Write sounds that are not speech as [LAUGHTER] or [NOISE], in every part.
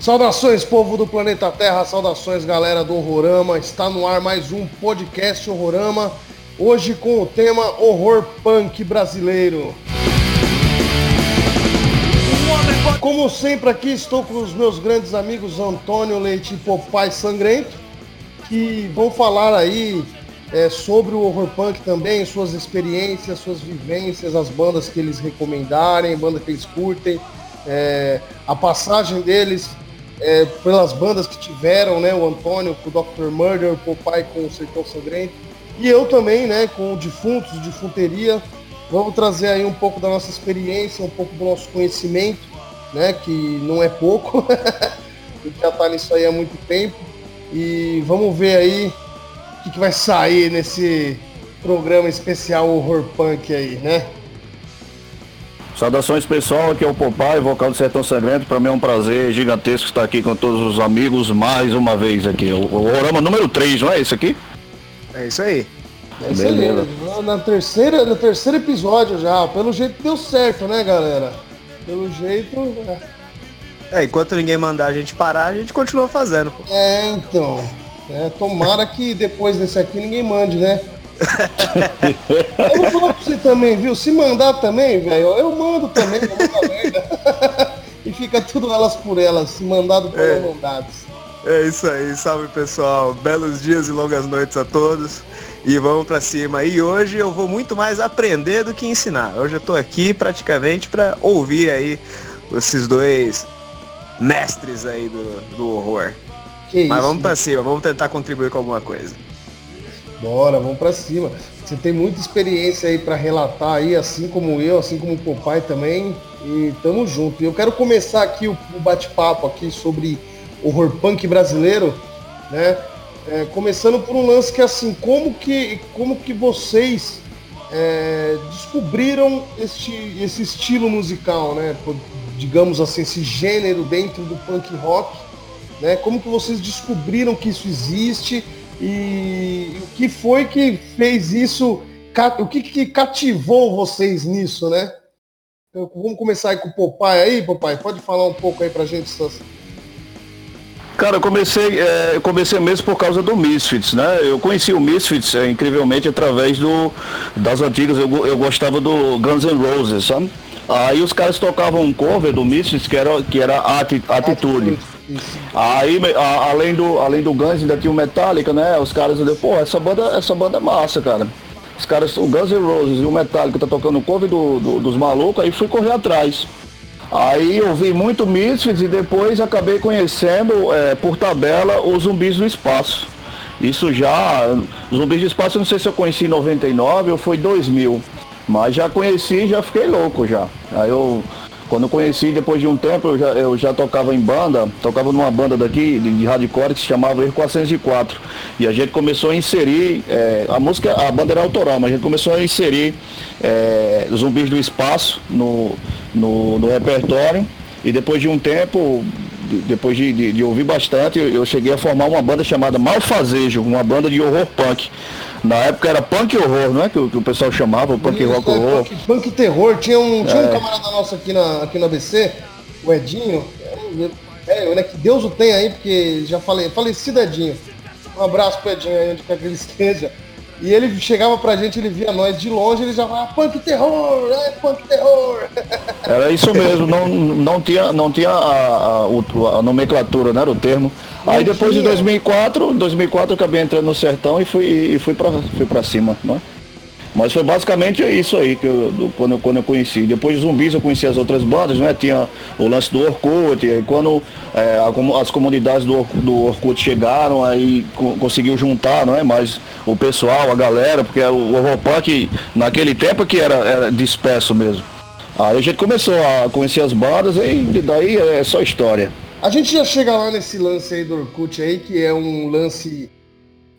Saudações, povo do planeta Terra, saudações, galera do Horrorama. Está no ar mais um podcast Horrorama, hoje com o tema Horror Punk Brasileiro. Como sempre, aqui estou com os meus grandes amigos Antônio Leite e Popai Sangrento, que vão falar aí é, sobre o horror punk também, suas experiências, suas vivências, as bandas que eles recomendarem, bandas que eles curtem, é, a passagem deles é, pelas bandas que tiveram, né? O Antônio com o Dr. Murder, o Popeye com o Sertão Sangrento. E eu também, né, com o Defuntos, de Defunteria. Vamos trazer aí um pouco da nossa experiência, um pouco do nosso conhecimento, né? Que não é pouco. [LAUGHS] gente já tá nisso aí há muito tempo. E vamos ver aí o que, que vai sair nesse programa especial Horror Punk aí, né? Saudações pessoal, aqui é o Popai, vocal do Sertão Sangrento. Para mim é um prazer gigantesco estar aqui com todos os amigos mais uma vez aqui. O, o Orama número 3, não é esse aqui? É isso aí. É isso Beleza. aí. Na terceira, no terceiro episódio já. Pelo jeito deu certo, né, galera? Pelo jeito. É, é enquanto ninguém mandar a gente parar, a gente continua fazendo. Pô. É, então. É, tomara que depois desse aqui ninguém mande, né? Eu vou falar pra você também, viu? Se mandar também, velho, eu mando também, [LAUGHS] e fica tudo elas por elas, mandado por é. mandados. É isso aí, salve pessoal, belos dias e longas noites a todos. E vamos para cima. E hoje eu vou muito mais aprender do que ensinar. Hoje eu tô aqui praticamente para ouvir aí esses dois mestres aí do, do horror. Que Mas isso, vamos para cima, vamos tentar contribuir com alguma coisa. Bora, vamos para cima. Você tem muita experiência aí para relatar aí, assim como eu, assim como o papai também. E tamo junto. E eu quero começar aqui o, o bate-papo aqui sobre horror punk brasileiro, né? É, começando por um lance que assim, como que, como que vocês é, descobriram este, esse estilo musical, né? Digamos assim, esse gênero dentro do punk rock, né? Como que vocês descobriram que isso existe? E o que foi que fez isso? O que, que cativou vocês nisso, né? Então, vamos começar aí com o Popai aí, Popai. Pode falar um pouco aí pra gente essas, Cara, eu comecei, é, eu comecei mesmo por causa do Misfits, né? Eu conheci o Misfits, é, incrivelmente, através do, das antigas, eu, eu gostava do Guns N' Roses, sabe? Aí os caras tocavam um cover do Misfits que era, que era Atitude. Aí, a, além, do, além do Guns, ainda tinha o Metallica, né? Os caras, pô, essa banda, essa banda é massa, cara. Os caras, o Guns N' Roses e o Metallica tá tocando o cover do, do, dos malucos, aí fui correr atrás. Aí eu vi muito Misfits e depois acabei conhecendo é, por tabela os zumbis do espaço. Isso já, zumbis do espaço eu não sei se eu conheci em 99 ou foi 2000, mas já conheci já fiquei louco já. Aí eu quando eu conheci, depois de um tempo, eu já, eu já tocava em banda, tocava numa banda daqui de, de hardcore que se chamava Er 404. E a gente começou a inserir, é, a música, a banda era autoral, mas a gente começou a inserir é, Zumbis do Espaço no, no, no repertório. E depois de um tempo, depois de, de, de, ouvir bastante, eu cheguei a formar uma banda chamada Malfazejo, uma banda de horror punk. Na época era punk horror, não é? Que, que o pessoal chamava, punk Isso, rock é, horror. Punk, punk, terror. Tinha um, tinha um é. camarada nosso aqui na, aqui no ABC, o Edinho. É, né, que Deus o tenha aí, porque já falei, falecido Edinho. Um abraço pro Edinho aí, onde quer que ele esteja. E ele chegava pra gente, ele via nós de longe, ele já falava punk terror, é punk terror. [LAUGHS] Era isso mesmo, não, não tinha, não tinha a, a, a nomenclatura, né, o termo. Aí depois de 2004, 2004 eu acabei entrando no sertão e fui, e fui para fui pra cima, não é? Mas foi basicamente isso aí que eu, do, quando, eu, quando eu conheci. Depois de zumbis eu conheci as outras bandas, né? Tinha o lance do Orkut, e quando é, a, as comunidades do, do Orkut chegaram, aí co conseguiu juntar, não é? Mais o pessoal, a galera, porque o punk naquele tempo que era, era disperso mesmo. Aí a gente começou a conhecer as bandas e daí é só história. A gente já chega lá nesse lance aí do Orkut aí, que é um lance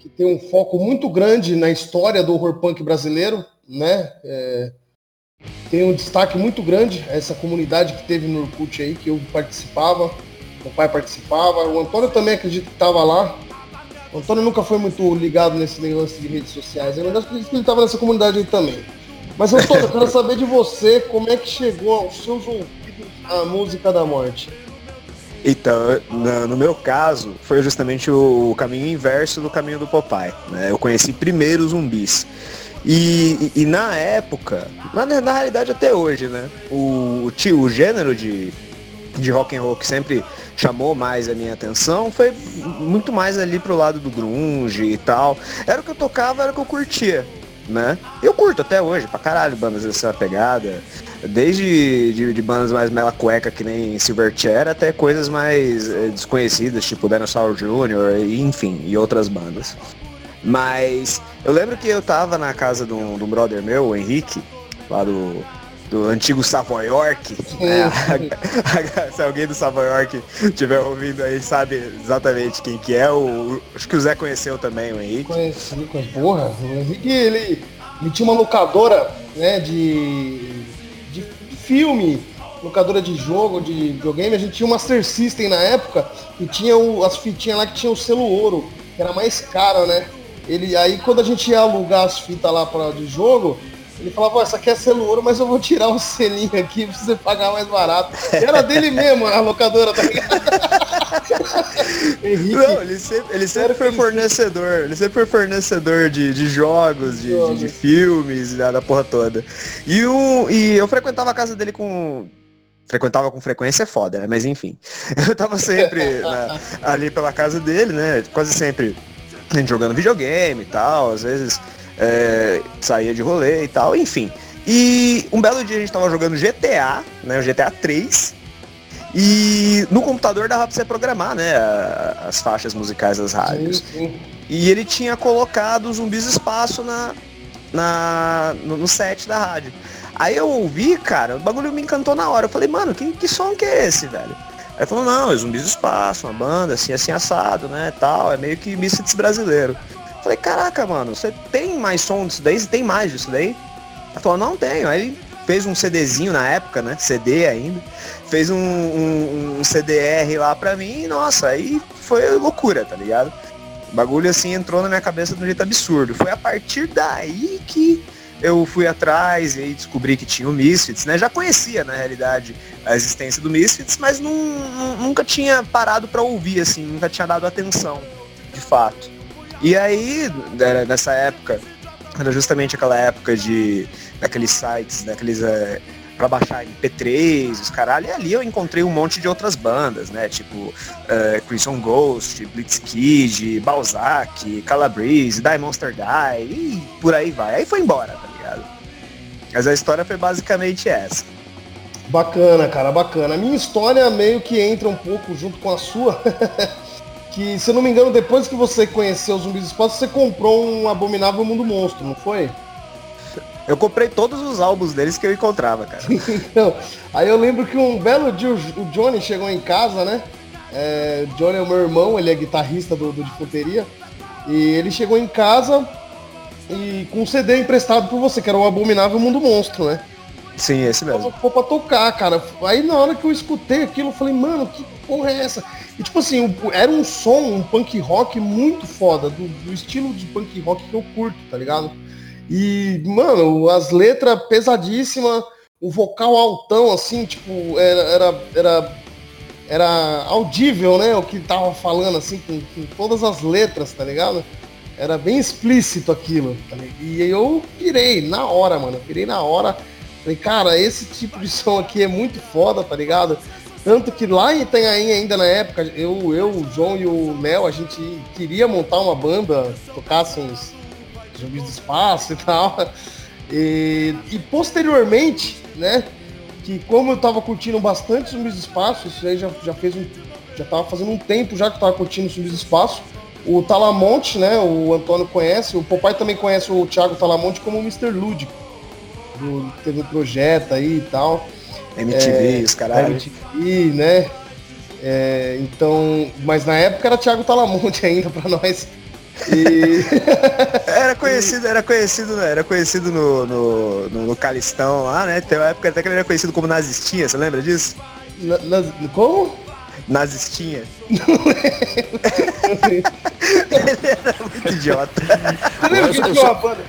que tem um foco muito grande na história do horror punk brasileiro, né? É, tem um destaque muito grande essa comunidade que teve no Orkut aí, que eu participava, meu pai participava, o Antônio também acredito que estava lá. O Antônio nunca foi muito ligado nesse negócio de redes sociais, eu acredito que ele estava nessa comunidade aí também. Mas Antônio, eu quero saber de você como é que chegou aos seus ouvidos a música da morte. Então, no, meu caso, foi justamente o, caminho inverso do caminho do Popeye. Né? Eu conheci primeiro os zumbis. E, e, e, na época, na, na realidade até hoje, né? O, o, o gênero de, de rock and roll que sempre chamou mais a minha atenção foi muito mais ali pro lado do grunge e tal. Era o que eu tocava, era o que eu curtia, né? Eu curto até hoje, pra caralho, bandas dessa pegada. Desde de, de bandas mais mela cueca que nem Silverchair até coisas mais é, desconhecidas, tipo Dinosaur Jr., enfim, e outras bandas. Mas eu lembro que eu tava na casa de um, de um brother meu, o Henrique, lá do, do antigo Savoy York. Né? [LAUGHS] Se alguém do Savoy York estiver ouvindo aí, sabe exatamente quem que é. O, acho que o Zé conheceu também o Henrique. Conheci. Porra, o Henrique, ele, ele tinha uma locadora né, de filme, locadora de jogo, de videogame. A gente tinha o Master System na época e tinha o, as fitinhas lá que tinha o selo ouro, que era mais caro, né? Ele, aí quando a gente ia alugar as fitas lá pra, de jogo, ele falava, essa aqui é selo ouro, mas eu vou tirar o [LAUGHS] selinho aqui pra você pagar mais barato. Era dele mesmo, a locadora, tá ligado? [LAUGHS] [LAUGHS] Henrique, Não, ele sempre, ele sempre foi fornecedor. Ele sempre foi fornecedor de, de jogos, de, de, de filmes, da, da porra toda. E, o, e eu frequentava a casa dele com frequentava com frequência é foda, né? Mas enfim. [LAUGHS] Eu tava sempre na, ali pela casa dele, né? Quase sempre a gente jogando videogame e tal, às vezes é, saía de rolê e tal, enfim. E um belo dia a gente tava jogando GTA, né, o GTA 3, e no computador dava pra você programar, né, as faixas musicais das rádios. Sim, sim. E ele tinha colocado zumbis espaço na, na, no, no, set da rádio. Aí eu ouvi, cara, o bagulho me encantou na hora. Eu falei, mano, que, que som que é esse, velho? Aí falou, não, é Zumbis do Espaço, uma banda assim, assim, assado, né, tal, é meio que Misfits brasileiro. Falei, caraca, mano, você tem mais som disso daí? Você tem mais disso daí? Ela falou, não tenho. Aí ele fez um CDzinho na época, né, CD ainda, fez um, um, um CDR lá pra mim e, nossa, aí foi loucura, tá ligado? O bagulho assim entrou na minha cabeça de um jeito absurdo. Foi a partir daí que eu fui atrás e descobri que tinha o Misfits, né? Já conhecia, na realidade, a existência do Misfits, mas não, nunca tinha parado para ouvir, assim, nunca tinha dado atenção, de fato. E aí, nessa época, era justamente aquela época de daqueles sites, daqueles é, para baixar MP3, os caralho, e ali eu encontrei um monte de outras bandas, né? Tipo uh, Crimson Ghost, Blitzkid, Balzac, Calabrese, Die Monster Die, e por aí vai. Aí foi embora, tá ligado? Mas a história foi basicamente essa. Bacana, cara, bacana. A minha história meio que entra um pouco junto com a sua. [LAUGHS] que, se eu não me engano, depois que você conheceu os zumbis espaço, você comprou um Abominável Mundo Monstro, não foi? Eu comprei todos os álbuns deles que eu encontrava, cara. [LAUGHS] então, aí eu lembro que um belo dia o Johnny chegou em casa, né? É, Johnny é o meu irmão, ele é guitarrista do, do de Futeria. E ele chegou em casa e com um CD emprestado por você, que era o Abominável Mundo Monstro, né? Sim, esse mesmo. Ficou pra tocar, cara. Aí na hora que eu escutei aquilo, eu falei, mano, que porra é essa? E tipo assim, era um som, um punk rock muito foda, do, do estilo de punk rock que eu curto, tá ligado? E, mano, as letras pesadíssimas, o vocal altão, assim, tipo, era, era, era, era audível, né? O que tava falando, assim, com, com todas as letras, tá ligado? Era bem explícito aquilo. Tá e eu pirei na hora, mano. pirei na hora. Falei, cara, esse tipo de som aqui é muito foda, tá ligado? Tanto que lá em Itanhaém, ainda na época, eu, eu, o João e o Mel, a gente queria montar uma banda, tocasse uns zumbis do espaço e tal. E, e, posteriormente, né, que como eu tava curtindo bastante zumbis do espaço, isso aí já, já fez um. Já tava fazendo um tempo já que eu tava curtindo zumbis do espaço. O Talamonte, né, o Antônio conhece, o papai também conhece o Thiago Talamonte como o Mr. Lúdico. Do, teve um projeto aí e tal. MTV, é, os caras. MTV, né? É, então, mas na época era Thiago Talamonte [LAUGHS] ainda para nós. E... [LAUGHS] era conhecido, era conhecido, era conhecido no, no, no, Calistão lá, né? Tem uma época até que ele era conhecido como Nazistinha, você lembra disso? Na, na, como? Nazistinha. [LAUGHS] ele era muito idiota. Você lembra que tinha uma banda?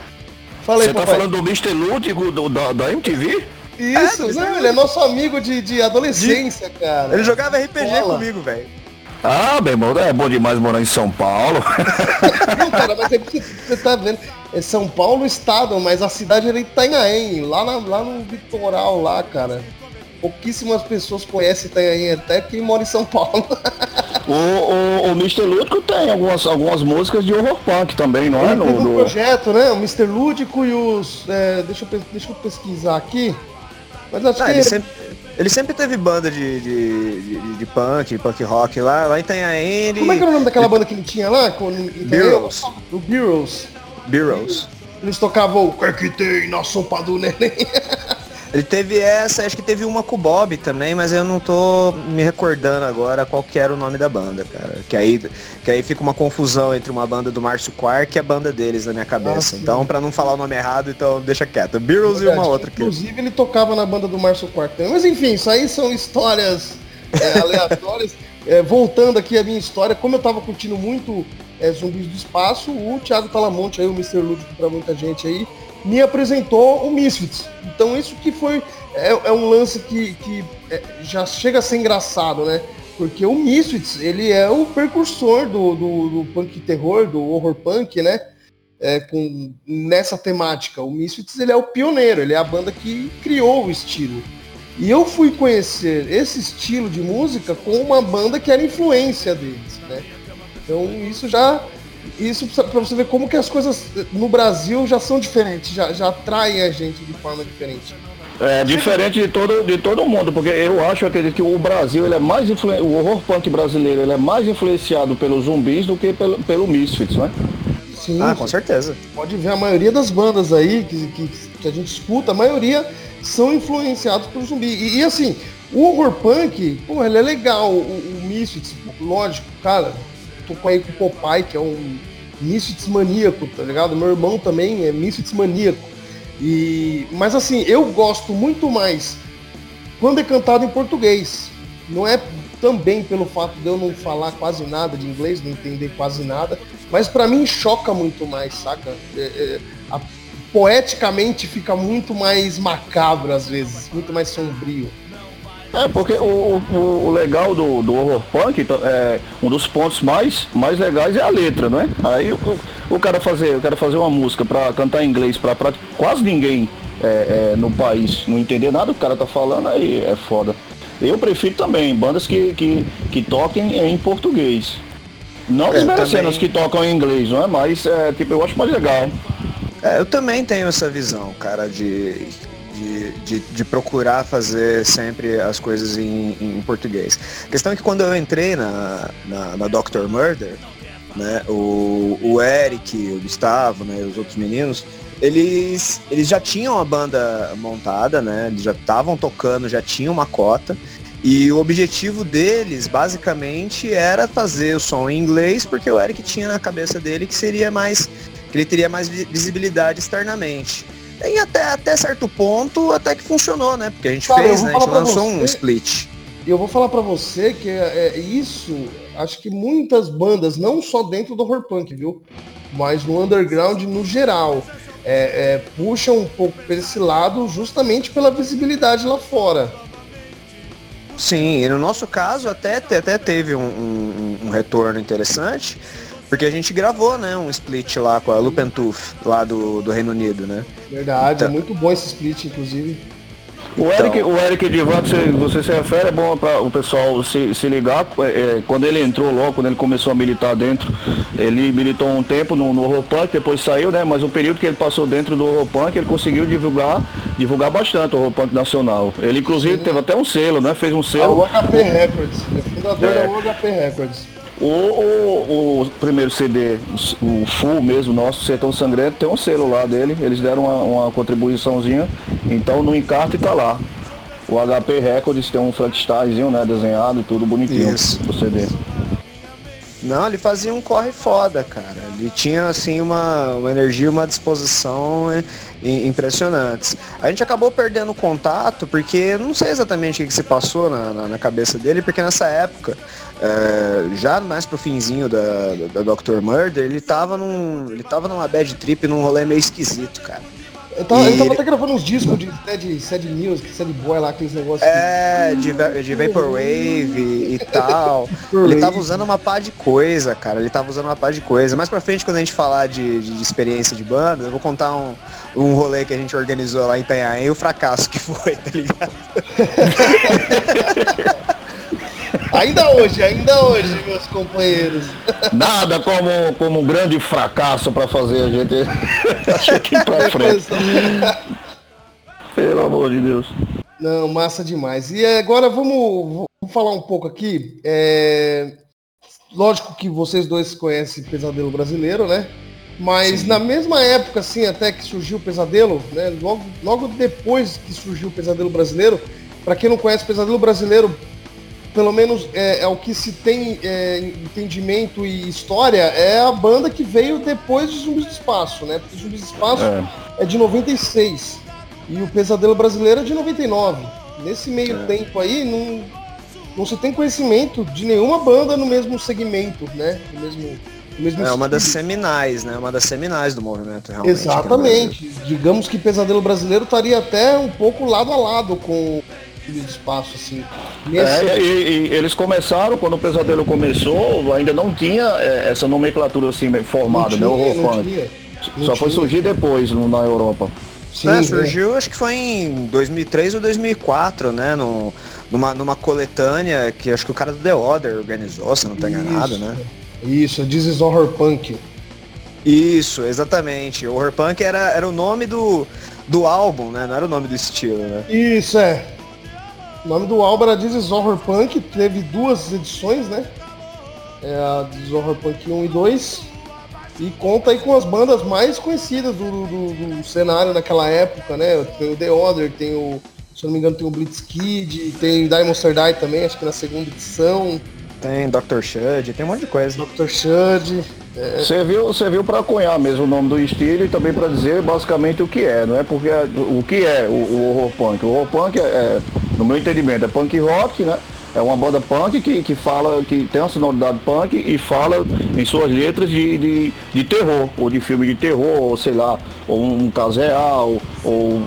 Fala aí, Você tá falando do Mr. Lúdico do, da, da MTV? Isso, é, não, ele é nosso amigo de, de adolescência, de... cara. Ele jogava RPG comigo, velho. Ah, meu irmão, é bom demais morar em São Paulo. [LAUGHS] Não, cara, mas é porque você tá vendo. É São Paulo estado, mas a cidade era Itanhaém, lá, na, lá no litoral lá, cara. Pouquíssimas pessoas conhecem Itanhaém, até quem mora em São Paulo. [LAUGHS] O, o, o Mr. Lúdico tem algumas, algumas músicas de horror punk também, não é? No, no... projeto, né? O Mr. Lúdico e os. É, deixa, eu, deixa eu pesquisar aqui. Mas acho ah, que. Ele sempre, ele sempre teve banda de, de, de, de punk, punk rock lá, lá em Itanhaém. Como é que era o nome daquela banda que ele tinha lá? Com, Beatles. O Beatles. Beatles. Eles tocavam o que, que tem na sopa do neném. [LAUGHS] Ele teve essa, acho que teve uma com o Bob também, mas eu não tô me recordando agora qual que era o nome da banda, cara. Que aí, que aí fica uma confusão entre uma banda do Márcio Quark e a banda deles na minha cabeça. Ah, então, para não falar o nome errado, então deixa quieto. Beatles e uma outra. Inclusive, ele tocava na banda do Márcio Quark também. Mas enfim, isso aí são histórias é, aleatórias. [LAUGHS] É, voltando aqui a minha história, como eu tava curtindo muito é, Zumbis do Espaço, o Thiago Talamonte, aí, o Mr. Lúdico para muita gente aí, me apresentou o Misfits. Então isso que foi é, é um lance que, que é, já chega a ser engraçado, né? Porque o Misfits, ele é o precursor do, do, do punk terror, do horror punk, né? É, com, nessa temática. O Misfits ele é o pioneiro, ele é a banda que criou o estilo. E eu fui conhecer esse estilo de música com uma banda que era influência deles, né? Então isso já isso para você ver como que as coisas no Brasil já são diferentes, já, já atraem a gente de forma diferente. É diferente de todo, de todo mundo, porque eu acho acredito que o Brasil ele é mais influ... o horror punk brasileiro ele é mais influenciado pelos zumbis do que pelo, pelo Misfits, né? Sim, ah, com certeza. Pode ver a maioria das bandas aí que, que, que a gente escuta, a maioria são influenciados pelo zumbi. E, e assim, o horror punk, pô, ele é legal, o, o Misfits, lógico, cara, tô com aí com o Popeye, que é um Misfits maníaco, tá ligado? Meu irmão também é Misfits maníaco. E, mas assim, eu gosto muito mais quando é cantado em português. Não é também pelo fato de eu não falar quase nada de inglês, não entender quase nada, mas para mim choca muito mais, saca? É, é, a, poeticamente fica muito mais macabro às vezes, muito mais sombrio. É, porque o, o, o legal do, do horror punk, então, é, um dos pontos mais, mais legais é a letra, não é? Aí o, o cara fazer, o cara fazer uma música para cantar em inglês para quase ninguém é, é, no país não entender nada o cara tá falando, aí é foda. Eu prefiro também bandas que, que, que toquem em português. Não é, desmerecendo as que tocam em inglês, não é? Mas é, tipo, eu acho mais legal. É, eu também tenho essa visão, cara, de de, de, de, procurar fazer sempre as coisas em, em, português. A questão é que quando eu entrei na, na, na Doctor Murder, né, o, o Eric, o Gustavo, né, os outros meninos, eles, eles já tinham a banda montada, né, eles já estavam tocando, já tinham uma cota, e o objetivo deles, basicamente, era fazer o som em inglês, porque o Eric tinha na cabeça dele que seria mais que ele teria mais visibilidade externamente. E até, até certo ponto, até que funcionou, né? Porque a gente Cara, fez, né? A gente lançou você, um split. E eu vou falar para você que é, é, isso, acho que muitas bandas, não só dentro do horror punk, viu? Mas no underground no geral, é, é, puxam um pouco para esse lado justamente pela visibilidade lá fora. Sim, e no nosso caso até, até teve um, um, um retorno interessante, porque a gente gravou, né, um split lá com a Lupentooth, lá do, do Reino Unido, né? Verdade, então... é muito bom esse split, inclusive. O Eric, então... o Eric Divato, você, você se refere, é bom para o pessoal se, se ligar. É, é, quando ele entrou logo, quando ele começou a militar dentro, ele militou um tempo no, no horror punk, depois saiu, né? Mas o período que ele passou dentro do horror punk, ele conseguiu divulgar, divulgar bastante o horror punk nacional. Ele inclusive Sim. teve até um selo, né? Fez um selo. É o HP Records, é fundador é. da HP Records. O, o, o, primeiro CD, o full mesmo, nosso Sertão Sangrento, tem um selo lá dele, eles deram uma, uma contribuiçãozinha, então no encarte tá lá. O HP Records tem um Frankensteinzinho, né, desenhado e tudo bonitinho Isso. o CD. Não, ele fazia um corre foda, cara. Ele tinha assim uma, uma energia, uma disposição impressionantes. A gente acabou perdendo contato porque não sei exatamente o que, se passou na, na, na cabeça dele, porque nessa época é, já mais pro finzinho da, da, da Dr. Murder, ele tava, num, ele tava numa bad trip, num rolê meio esquisito, cara. Eu tava, e... eu tava até gravando uns discos de sad, sad music, sad boy lá, aqueles negócios. É, de, de Vaporwave e, [LAUGHS] tal. ele tava usando uma pá de coisa, cara. Ele tava usando uma pá de coisa. Mais pra frente, quando a gente falar de, de, de experiência de banda, eu vou contar um, um rolê que a gente organizou lá em Itanhaém e o fracasso que foi, tá ligado? [LAUGHS] Ainda hoje, ainda hoje, meus companheiros. Nada como, como um grande fracasso para fazer a gente, [LAUGHS] ir pra frente. Pelo amor de Deus. Não, massa demais. E agora vamos, vamos falar um pouco aqui. É... Lógico que vocês dois conhecem Pesadelo Brasileiro, né? Mas Sim. na mesma época, assim, até que surgiu o Pesadelo, né? Logo, logo depois que surgiu o Pesadelo Brasileiro, para quem não conhece, Pesadelo Brasileiro pelo menos é, é o que se tem é, entendimento e história, é a banda que veio depois de Zumbis do Espaço, né? Porque Zumbis do Espaço é, é de 96 e o Pesadelo Brasileiro é de 99. Nesse meio é. tempo aí, não, não se tem conhecimento de nenhuma banda no mesmo segmento, né? No mesmo, no mesmo é uma das seminais, né? Uma das seminais do movimento, realmente. Exatamente. Digamos que Pesadelo Brasileiro estaria até um pouco lado a lado com de espaço, assim. Nesse... É, e, e, eles começaram, quando o pesadelo começou, ainda não tinha é, essa nomenclatura assim formada, né? O horror Só foi surgir depois no, na Europa. Sim, é, surgiu, acho que foi em 2003 ou 2004, né? No, numa, numa coletânea que acho que o cara do The Order organizou, se não tá enganado, né? Isso, This is Horror Punk. Isso, exatamente. O Horror Punk era, era o nome do, do álbum, né? Não era o nome do estilo, né? Isso, é. O nome do álbum era This is Horror Punk, teve duas edições, né? É a This is Horror Punk 1 e 2. E conta aí com as bandas mais conhecidas do, do, do cenário naquela época, né? Tem o The Order, tem o. Se eu não me engano, tem o Blitzkid, tem Diamond Die também, acho que na segunda edição. Tem Dr. Shud, tem um monte de coisa. Dr. Shud. É... Você viu, você viu para cunhar mesmo o nome do estilo e também para dizer basicamente o que é, não é? Porque o que é o, o horror punk? O horror punk é, é, no meu entendimento, é punk rock, né? É uma banda punk que, que fala, que tem uma sonoridade punk e fala em suas letras de, de, de terror, ou de filme de terror, ou sei lá, ou um caso real, ou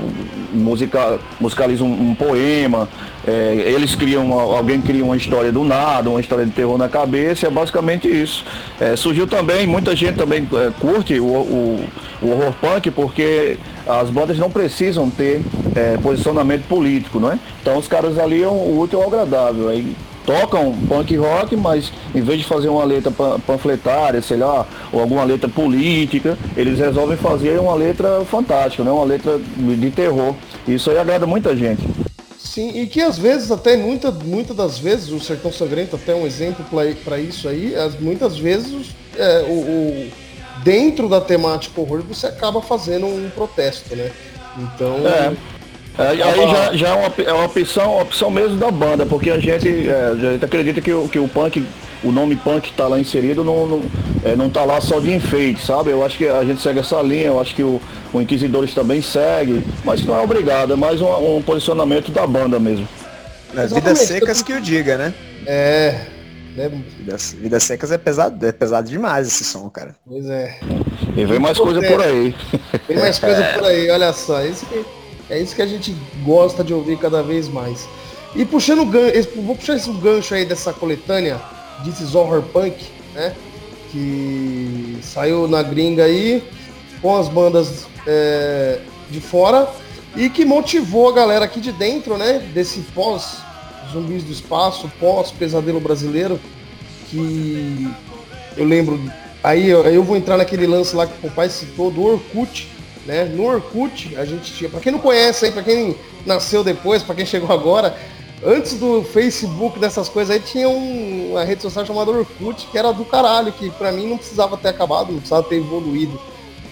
musica, musicaliza um, um poema. É, eles criam, alguém cria uma história do nada, uma história de terror na cabeça, é basicamente isso. É, surgiu também, muita gente também é, curte o, o, o horror punk porque as bandas não precisam ter é, posicionamento político, não é? Então os caras aliam o útil ao agradável. Aí tocam punk rock, mas em vez de fazer uma letra panfletária, sei lá, ou alguma letra política, eles resolvem fazer uma letra fantástica, né? uma letra de terror. Isso aí agrada muita gente. Sim, e que às vezes, até muitas muita das vezes, o Sertão Sangrento até um exemplo para isso aí, as, muitas vezes é, o, dentro da temática horror você acaba fazendo um protesto, né? Então. É. É, aí já, já é, uma, é uma opção, uma opção mesmo da banda, porque a gente, é, a gente acredita que o, que o punk, o nome punk está lá inserido, não, não, é, não tá lá só de enfeite, sabe? Eu acho que a gente segue essa linha, eu acho que o, o Inquisidores também segue, mas não é obrigado, é mais um, um posicionamento da banda mesmo. É, vidas secas que o diga, né? É. Né? Vidas, vidas secas é pesado, é pesado demais esse som, cara. Pois é. E vem mais coisa por aí. Vem mais coisa por aí, olha só. Isso que é isso que a gente gosta de ouvir cada vez mais. E puxando o gancho, vou puxar esse gancho aí dessa coletânea, This Horror Punk, né? Que saiu na gringa aí, com as bandas é, de fora, e que motivou a galera aqui de dentro, né? Desse pós Zumbis do Espaço, pós Pesadelo Brasileiro, que eu lembro. Aí eu, eu vou entrar naquele lance lá que o pai citou, do Orkut, né? No Orkut, a gente tinha, para quem não conhece aí, para quem nasceu depois, para quem chegou agora, antes do Facebook, dessas coisas aí, tinha um, uma rede social chamada Orkut, que era do caralho, que para mim não precisava ter acabado, não precisava ter evoluído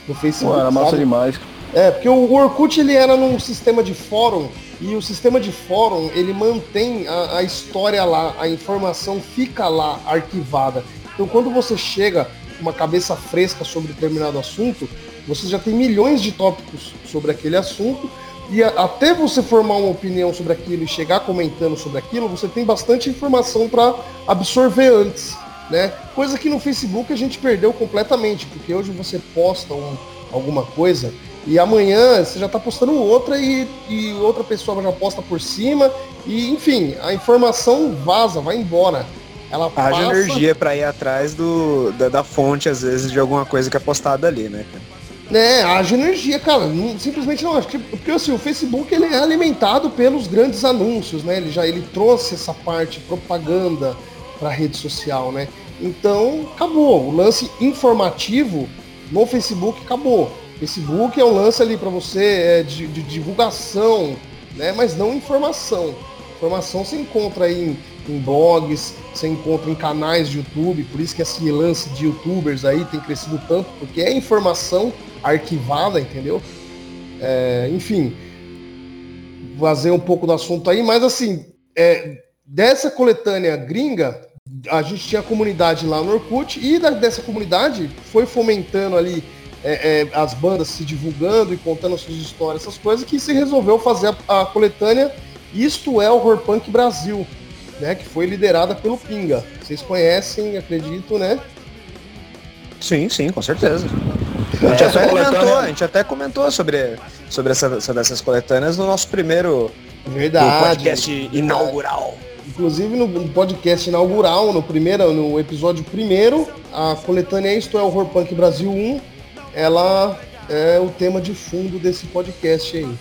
no Facebook. Pô, era massa sabe? demais. É, porque o Orkut ele era num sistema de fórum e o sistema de fórum ele mantém a, a, história lá, a informação fica lá arquivada. Então quando você chega uma cabeça fresca sobre determinado assunto, você já tem milhões de tópicos sobre aquele assunto e a, até você formar uma opinião sobre aquilo e chegar comentando sobre aquilo, você tem bastante informação para absorver antes, né? Coisa que no Facebook a gente perdeu completamente, porque hoje você posta um, alguma coisa e amanhã você já está postando outra e, e outra pessoa já posta por cima e enfim, a informação vaza, vai embora. Ela Haja passa... energia para ir atrás do, da, da, fonte, às vezes, de alguma coisa que é postada ali, né? né, haja energia, cara. Não, simplesmente não. Acho que, porque assim, o Facebook ele é alimentado pelos grandes anúncios, né? Ele já ele trouxe essa parte propaganda para a rede social, né? Então, acabou. O lance informativo no Facebook acabou. Facebook é um lance ali para você é, de, de, divulgação, né? Mas não informação. Informação você encontra aí em, em, blogs, você encontra em canais de YouTube, por isso que esse lance de youtubers aí tem crescido tanto, porque é informação arquivada, entendeu? É, enfim, fazer um pouco do assunto aí, mas assim, é, dessa coletânea gringa, a gente tinha comunidade lá no Orkut e da, dessa comunidade foi fomentando ali é, é, as bandas se divulgando e contando suas histórias, essas coisas, que se resolveu fazer a, a coletânea Isto é o Horror Punk Brasil, né? Que foi liderada pelo Pinga. Vocês conhecem, acredito, né? Sim, sim, com certeza. A gente, até comentou, a gente até comentou sobre, sobre, essa, sobre essas coletâneas no nosso primeiro verdade, podcast verdade. inaugural. Inclusive no podcast inaugural, no primeiro, no episódio primeiro, a coletânea Isto é o Horror Punk Brasil 1, ela é o tema de fundo desse podcast aí.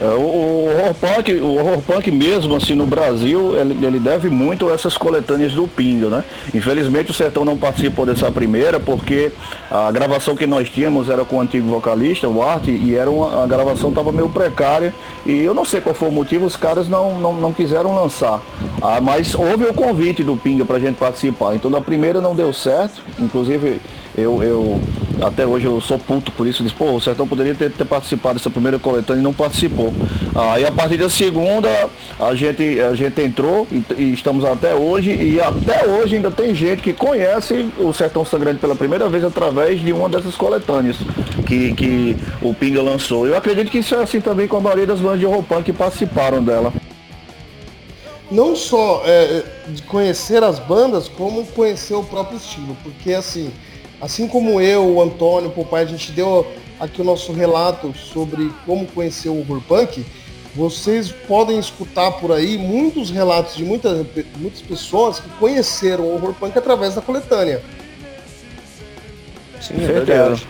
É, o, horror punk, o horror punk mesmo, assim, no Brasil, ele, ele, deve muito a essas coletâneas do Pingo, né? Infelizmente o Sertão não participou dessa primeira, porque a gravação que nós tínhamos era com o antigo vocalista, o Art, e era uma, a gravação estava meio precária, e eu não sei qual foi o motivo, os caras não, não, não quiseram lançar. Ah, mas houve o convite do Pinga pra gente participar, então na primeira não deu certo, inclusive eu, eu até hoje eu sou puto por isso, disse, pô, o Sertão poderia ter, ter participado dessa primeira coletânea e não participou. Aí ah, a partir da segunda a gente, a gente entrou e, e, estamos até hoje, e até hoje ainda tem gente que conhece o Sertão Sangrante pela primeira vez através de uma dessas coletâneas que, que o Pinga lançou. Eu acredito que isso é assim também com a maioria das bandas de roupão que participaram dela não só é, de conhecer as bandas, como conhecer o próprio estilo, porque assim, Assim como eu, o Antônio, o Popai, a gente deu aqui o nosso relato sobre como conhecer o horror punk, vocês podem escutar por aí muitos relatos de muitas, muitas pessoas que conheceram o horror punk através da coletânea. Sim, é verdade.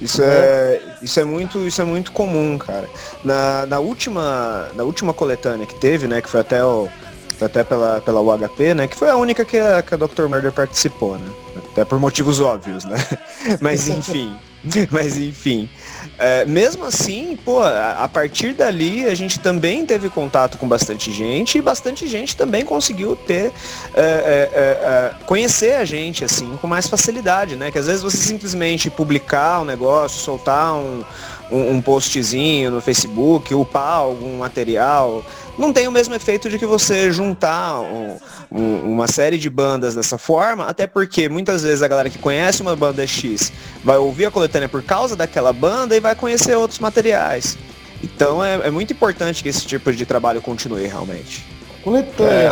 Isso é, isso é muito, isso é muito comum, cara. Na, na última, na última coletânea que teve, né, que foi até o até pela, pela UHP, né? Que foi a única que a, que a Dr. Murder participou, né? Até por motivos óbvios, né? [LAUGHS] Mas enfim. [LAUGHS] Mas enfim. É, mesmo assim, pô, a, partir dali a gente também teve contato com bastante gente e bastante gente também conseguiu ter é, é, é, é conhecer a gente assim com mais facilidade, né? Que às vezes você simplesmente publicar um negócio, soltar um, um, um postzinho no Facebook, upar algum material, não tem o mesmo efeito de que você juntar um, um, uma série de bandas dessa forma, até porque muitas vezes a galera que conhece uma banda X vai ouvir a coletânea por causa daquela banda e vai conhecer outros materiais. Então é, é muito importante que esse tipo de trabalho continue realmente. Coletânea.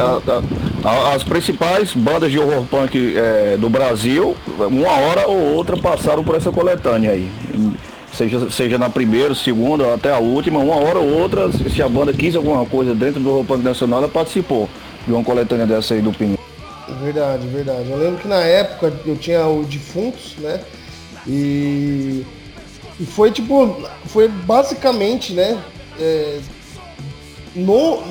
É, as principais bandas de horror punk é, do Brasil, uma hora ou outra passaram por essa coletânea aí seja, seja na primeira, segunda, até a última, uma hora ou outra, se a banda quis alguma coisa dentro do Roupa Nacional, ela participou de uma coletânea dessa aí do Pinho. Verdade, verdade. Eu lembro que na época eu tinha o Defuntos, né? E, e foi tipo, foi basicamente, né? É, no,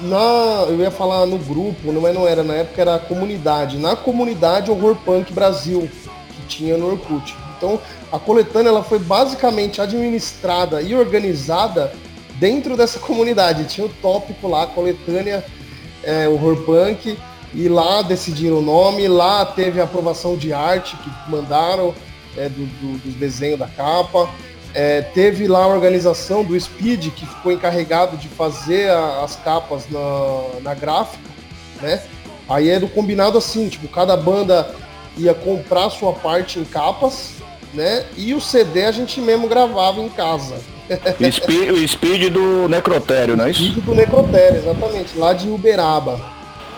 na, eu ia falar no grupo, mas não era, na época era a comunidade. Na comunidade Horror Punk Brasil, que tinha no Orkut. Então, a coletânea ela foi basicamente administrada e organizada dentro dessa comunidade. Tinha o tópico lá, coletânea é, horror punk, e lá decidiram o nome, lá teve a aprovação de arte que mandaram é, do, do, do desenho da capa. É, teve lá a organização do Speed, que ficou encarregado de fazer a, as capas na, na gráfica, né? Aí era o combinado assim, tipo, cada banda ia comprar sua parte em capas, né? E o CD a gente mesmo gravava em casa. O speed, do Necrotério, não é isso? Speed do Necrotério, exatamente, lá de Uberaba.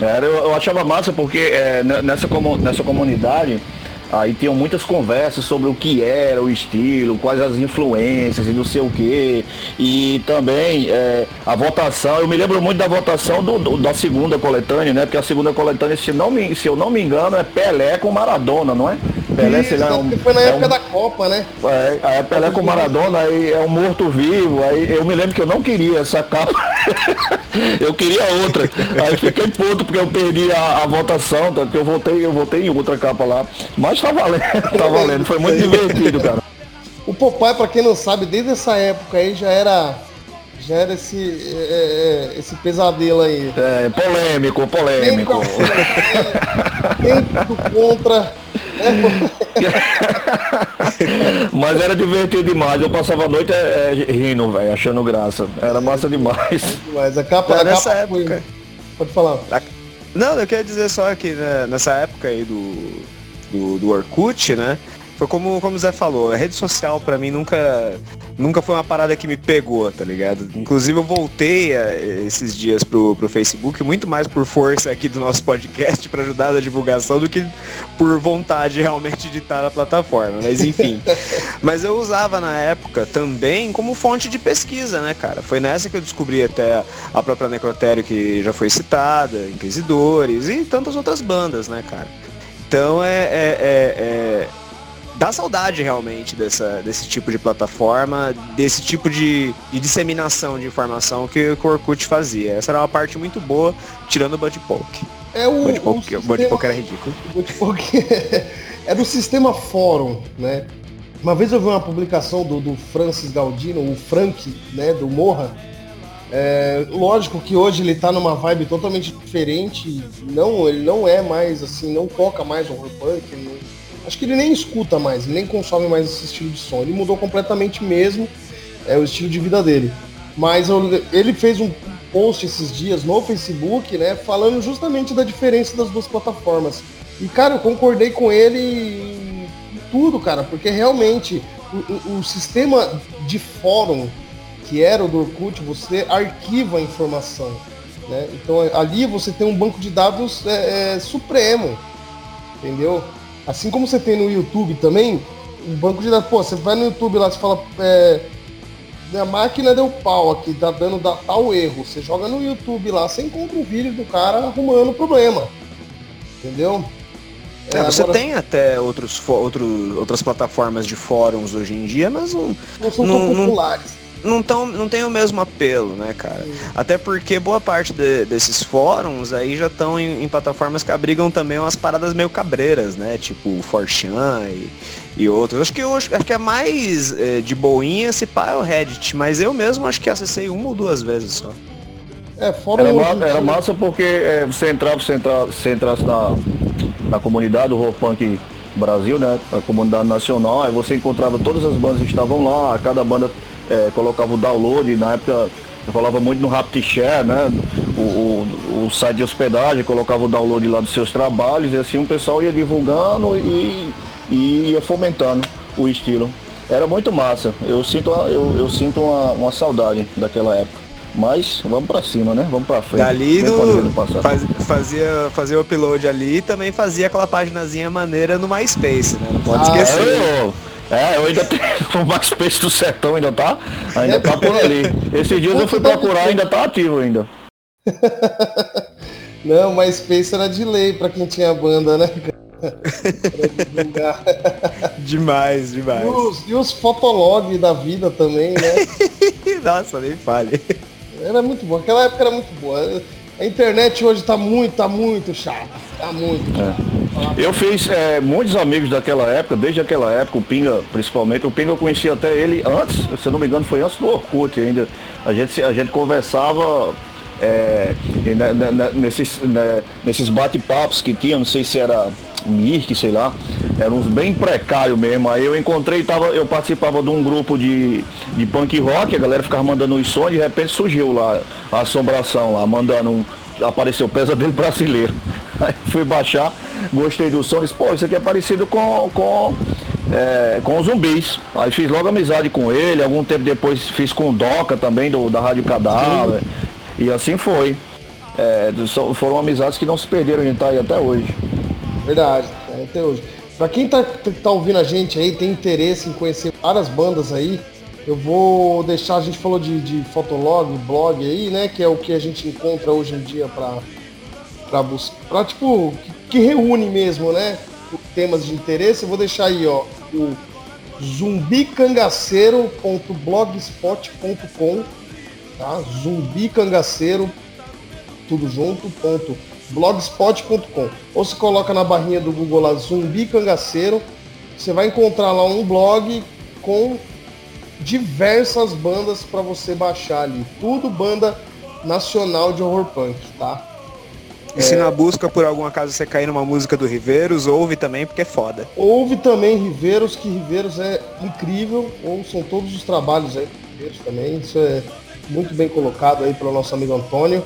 Era, eu, eu achava massa porque é, nessa, nessa comunidade Aí tinham muitas conversas sobre o que era o estilo, quais as influências e não sei o que. E também é, a votação, eu me lembro muito da votação do, do, da segunda coletânea, né? Porque a segunda coletânea, se, não me, se eu não me engano, é Pelé com Maradona, não é? Pelé, Isso, lá, é um, foi na é época um, da Copa, né? É, é Pelé com Maradona, aí é um morto-vivo. Aí eu me lembro que eu não queria essa capa. [LAUGHS] eu queria outra. Aí fiquei puto porque eu perdi a, a votação, tá? eu voltei, eu voltei em outra capa lá. Mas tá valendo, [LAUGHS] tá valendo. Foi muito divertido, cara. O Popeye, para quem não sabe, desde essa época aí já era já era esse, é, é esse pesadelo aí. É, polêmico, polêmico. Dentro contra [LAUGHS] Mas era divertido demais. Eu passava a noite é, é, rindo, velho, achando graça. Era massa demais. Mas a capa, a nessa capa época. Foi... Pode falar. Não, eu queria dizer só que né, nessa época aí do, do, do Orkut, né? Foi como, como o Zé falou, a rede social para mim nunca, nunca foi uma parada que me pegou, tá ligado? Inclusive eu voltei a, eh, esses dias pro, pro Facebook muito mais por força aqui do nosso podcast para ajudar na divulgação do que por vontade realmente de estar na plataforma, mas enfim. [LAUGHS] mas eu usava na época também como fonte de pesquisa, né, cara? Foi nessa que eu descobri até a própria Necrotério que já foi citada, Inquisidores e tantas outras bandas, né, cara? Então é, é, é, é dá saudade realmente dessa, desse tipo de plataforma, desse tipo de, de disseminação de informação que, o Orkut fazia. Essa era uma parte muito boa, tirando o Budpoke. É o, Budpoke, o, sistema, o era ridículo. [LAUGHS] O Budpoke é do sistema fórum, né? Uma vez eu vi uma publicação do, do Francis Galdino, o Frank, né, do Morra. É, lógico que hoje ele tá numa vibe totalmente diferente. Não, ele não é mais assim, não toca mais horror punk, não, Acho que ele nem escuta mais, nem consome mais esse estilo de som. Ele mudou completamente mesmo é o estilo de vida dele. Mas eu, ele fez um post esses dias no Facebook, né, falando justamente da diferença das duas plataformas. E cara, eu concordei com ele em tudo, cara, porque realmente o, o, o sistema de fórum que era o do Orkut, você arquiva a informação. Né? Então ali você tem um banco de dados é, é, supremo, entendeu? Assim como você tem no YouTube também, um banco de dados, pô, você vai no YouTube lá, você fala, é, minha máquina deu pau aqui, tá dando tal erro. Você joga no YouTube lá, você encontra um vídeo do cara arrumando o problema. Entendeu? É, você agora... tem até outros, outros, outras plataformas de fóruns hoje em dia, mas não, não são tão populares não, tão, não tem o mesmo apelo, né, cara? Até porque boa parte de, desses fóruns aí já estão em, em, plataformas que abrigam também umas paradas meio cabreiras, né? Tipo o Forchan e, e outros. Acho que eu acho que é mais é, de boinha se pá é o Reddit, mas eu mesmo acho que acessei uma ou duas vezes só. É, fora era, ma era massa porque é, você entrava, você, entra, você entrasse na, na comunidade do Rock Punk Brasil, né? A comunidade nacional, aí você encontrava todas as bandas que estavam lá, cada banda é, colocava o download, na época eu falava muito no RapidShare, né? O, o, o, site de hospedagem colocava o download lá dos seus trabalhos e assim o pessoal ia divulgando e, e ia fomentando o estilo. Era muito massa. Eu sinto, eu, eu sinto uma, uma saudade daquela época. Mas vamos para cima, né? Vamos para frente. Dali no, faz, fazia, fazia o upload ali e também fazia aquela paginazinha maneira no MySpace, né? Não pode ah, esquecer. Eu, é, eu ainda tenho [LAUGHS] o Max Peixe do Sertão, ainda tá? Ainda tá por ali. Esses dias eu fui procurar, ainda tá ativo ainda. [LAUGHS] Não, mas Space era de lei pra quem tinha banda, né? [LAUGHS] demais, demais. E os, e os fotologs da vida também, né? Nossa, nem fale. Era muito bom, aquela época era muito boa. A internet hoje tá muito, tá muito chata. Tá muito chata. É. Eu fiz é, muitos amigos daquela época, desde aquela época, o Pinga principalmente. O Pinga eu conheci até ele antes, se eu não me engano, foi antes do Orkut ainda. A gente, a gente conversava é, nesses, nesses bate-papos que tinha, não sei se era Mirk, sei lá, eram uns bem precários mesmo. Aí eu encontrei, tava, eu participava de um grupo de, de punk rock, a galera ficava mandando os sons, de repente surgiu lá a assombração lá, mandando um, apareceu o pesadelo brasileiro. [LAUGHS] Aí fui baixar, gostei do som, disse, pô, isso aqui é parecido com, com, é, com os zumbis. Aí fiz logo amizade com ele, algum tempo depois fiz com o Doca também, do, da Rádio Cadáver. E assim foi. É, foram amizades que não se perderam, a gente tá aí até hoje. Verdade, até hoje. Pra quem tá, tá ouvindo a gente aí, tem interesse em conhecer várias bandas aí, eu vou deixar, a gente falou de, de fotolog, blog aí, né? Que é o que a gente encontra hoje em dia pra, pra buscar. Pra tipo, que, que reúne mesmo, né? Temas de interesse. Eu vou deixar aí, ó, o zumbicangaceiro.blogspot.com tá? Zumbicangaceiro, tudo junto, ponto, blogspot.com. Ou se coloca na barrinha do Google lá, Zumbi Cangaceiro, você vai encontrar lá um blog com diversas bandas para você baixar ali. Tudo banda nacional de horror punk, tá? E se na busca por algum acaso você cair numa música do Riveiros, ouve também porque é foda. Ouve também Riveiros, que Riveiros é incrível, ouçam todos os trabalhos aí Riveiros também, isso é muito bem colocado aí pelo nosso amigo Antônio.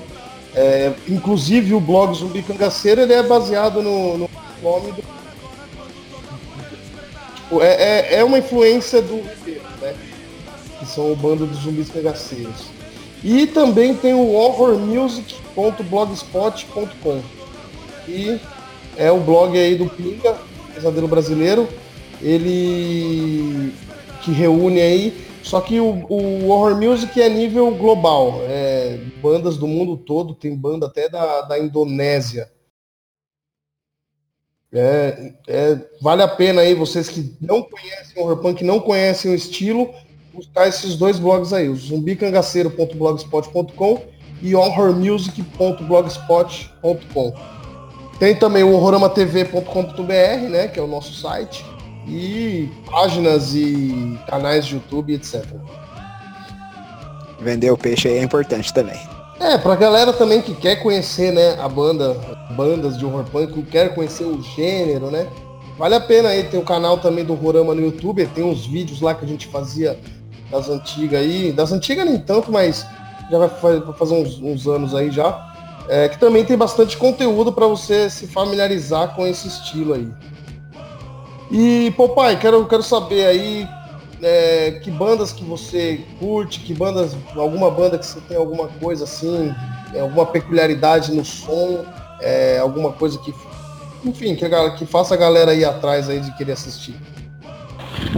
É, inclusive o blog Zumbi Cangaceiro ele é baseado no, no nome do. Tipo, é, é, é, uma influência do né? Que são o bando dos zumbis cangaceiros. E também tem o horrormusic.blogspot.com. E é o blog aí do Pinga, Pesadelo Brasileiro. Ele que reúne aí só que o, o Horror Music é nível global. É, bandas do mundo todo, tem banda até da, da Indonésia. É, é, vale a pena aí, vocês que não conhecem o horror punk, não conhecem o estilo, buscar esses dois blogs aí, o zumbicangaceiro.blogspot.com e horrormusic.blogspot.com. Tem também o horroramatv.com.br, né, que é o nosso site e páginas e canais de YouTube, etc. Vender o peixe aí é importante também. É, pra galera também que quer conhecer, né, a banda, bandas de horror punk, que quer conhecer o gênero, né? Vale a pena aí, tem o canal também do Horama no YouTube, tem uns vídeos lá que a gente fazia das antigas aí, das antigas nem tanto, mas já vai fazer uns, uns anos aí já, é, que também tem bastante conteúdo para você se familiarizar com esse estilo aí. E, papai, quero, quero saber aí é, que bandas que você curte, que bandas, alguma banda que você tem alguma coisa assim, é, alguma peculiaridade no som, é, alguma coisa que, enfim, que, que faça a galera ir atrás aí de querer assistir.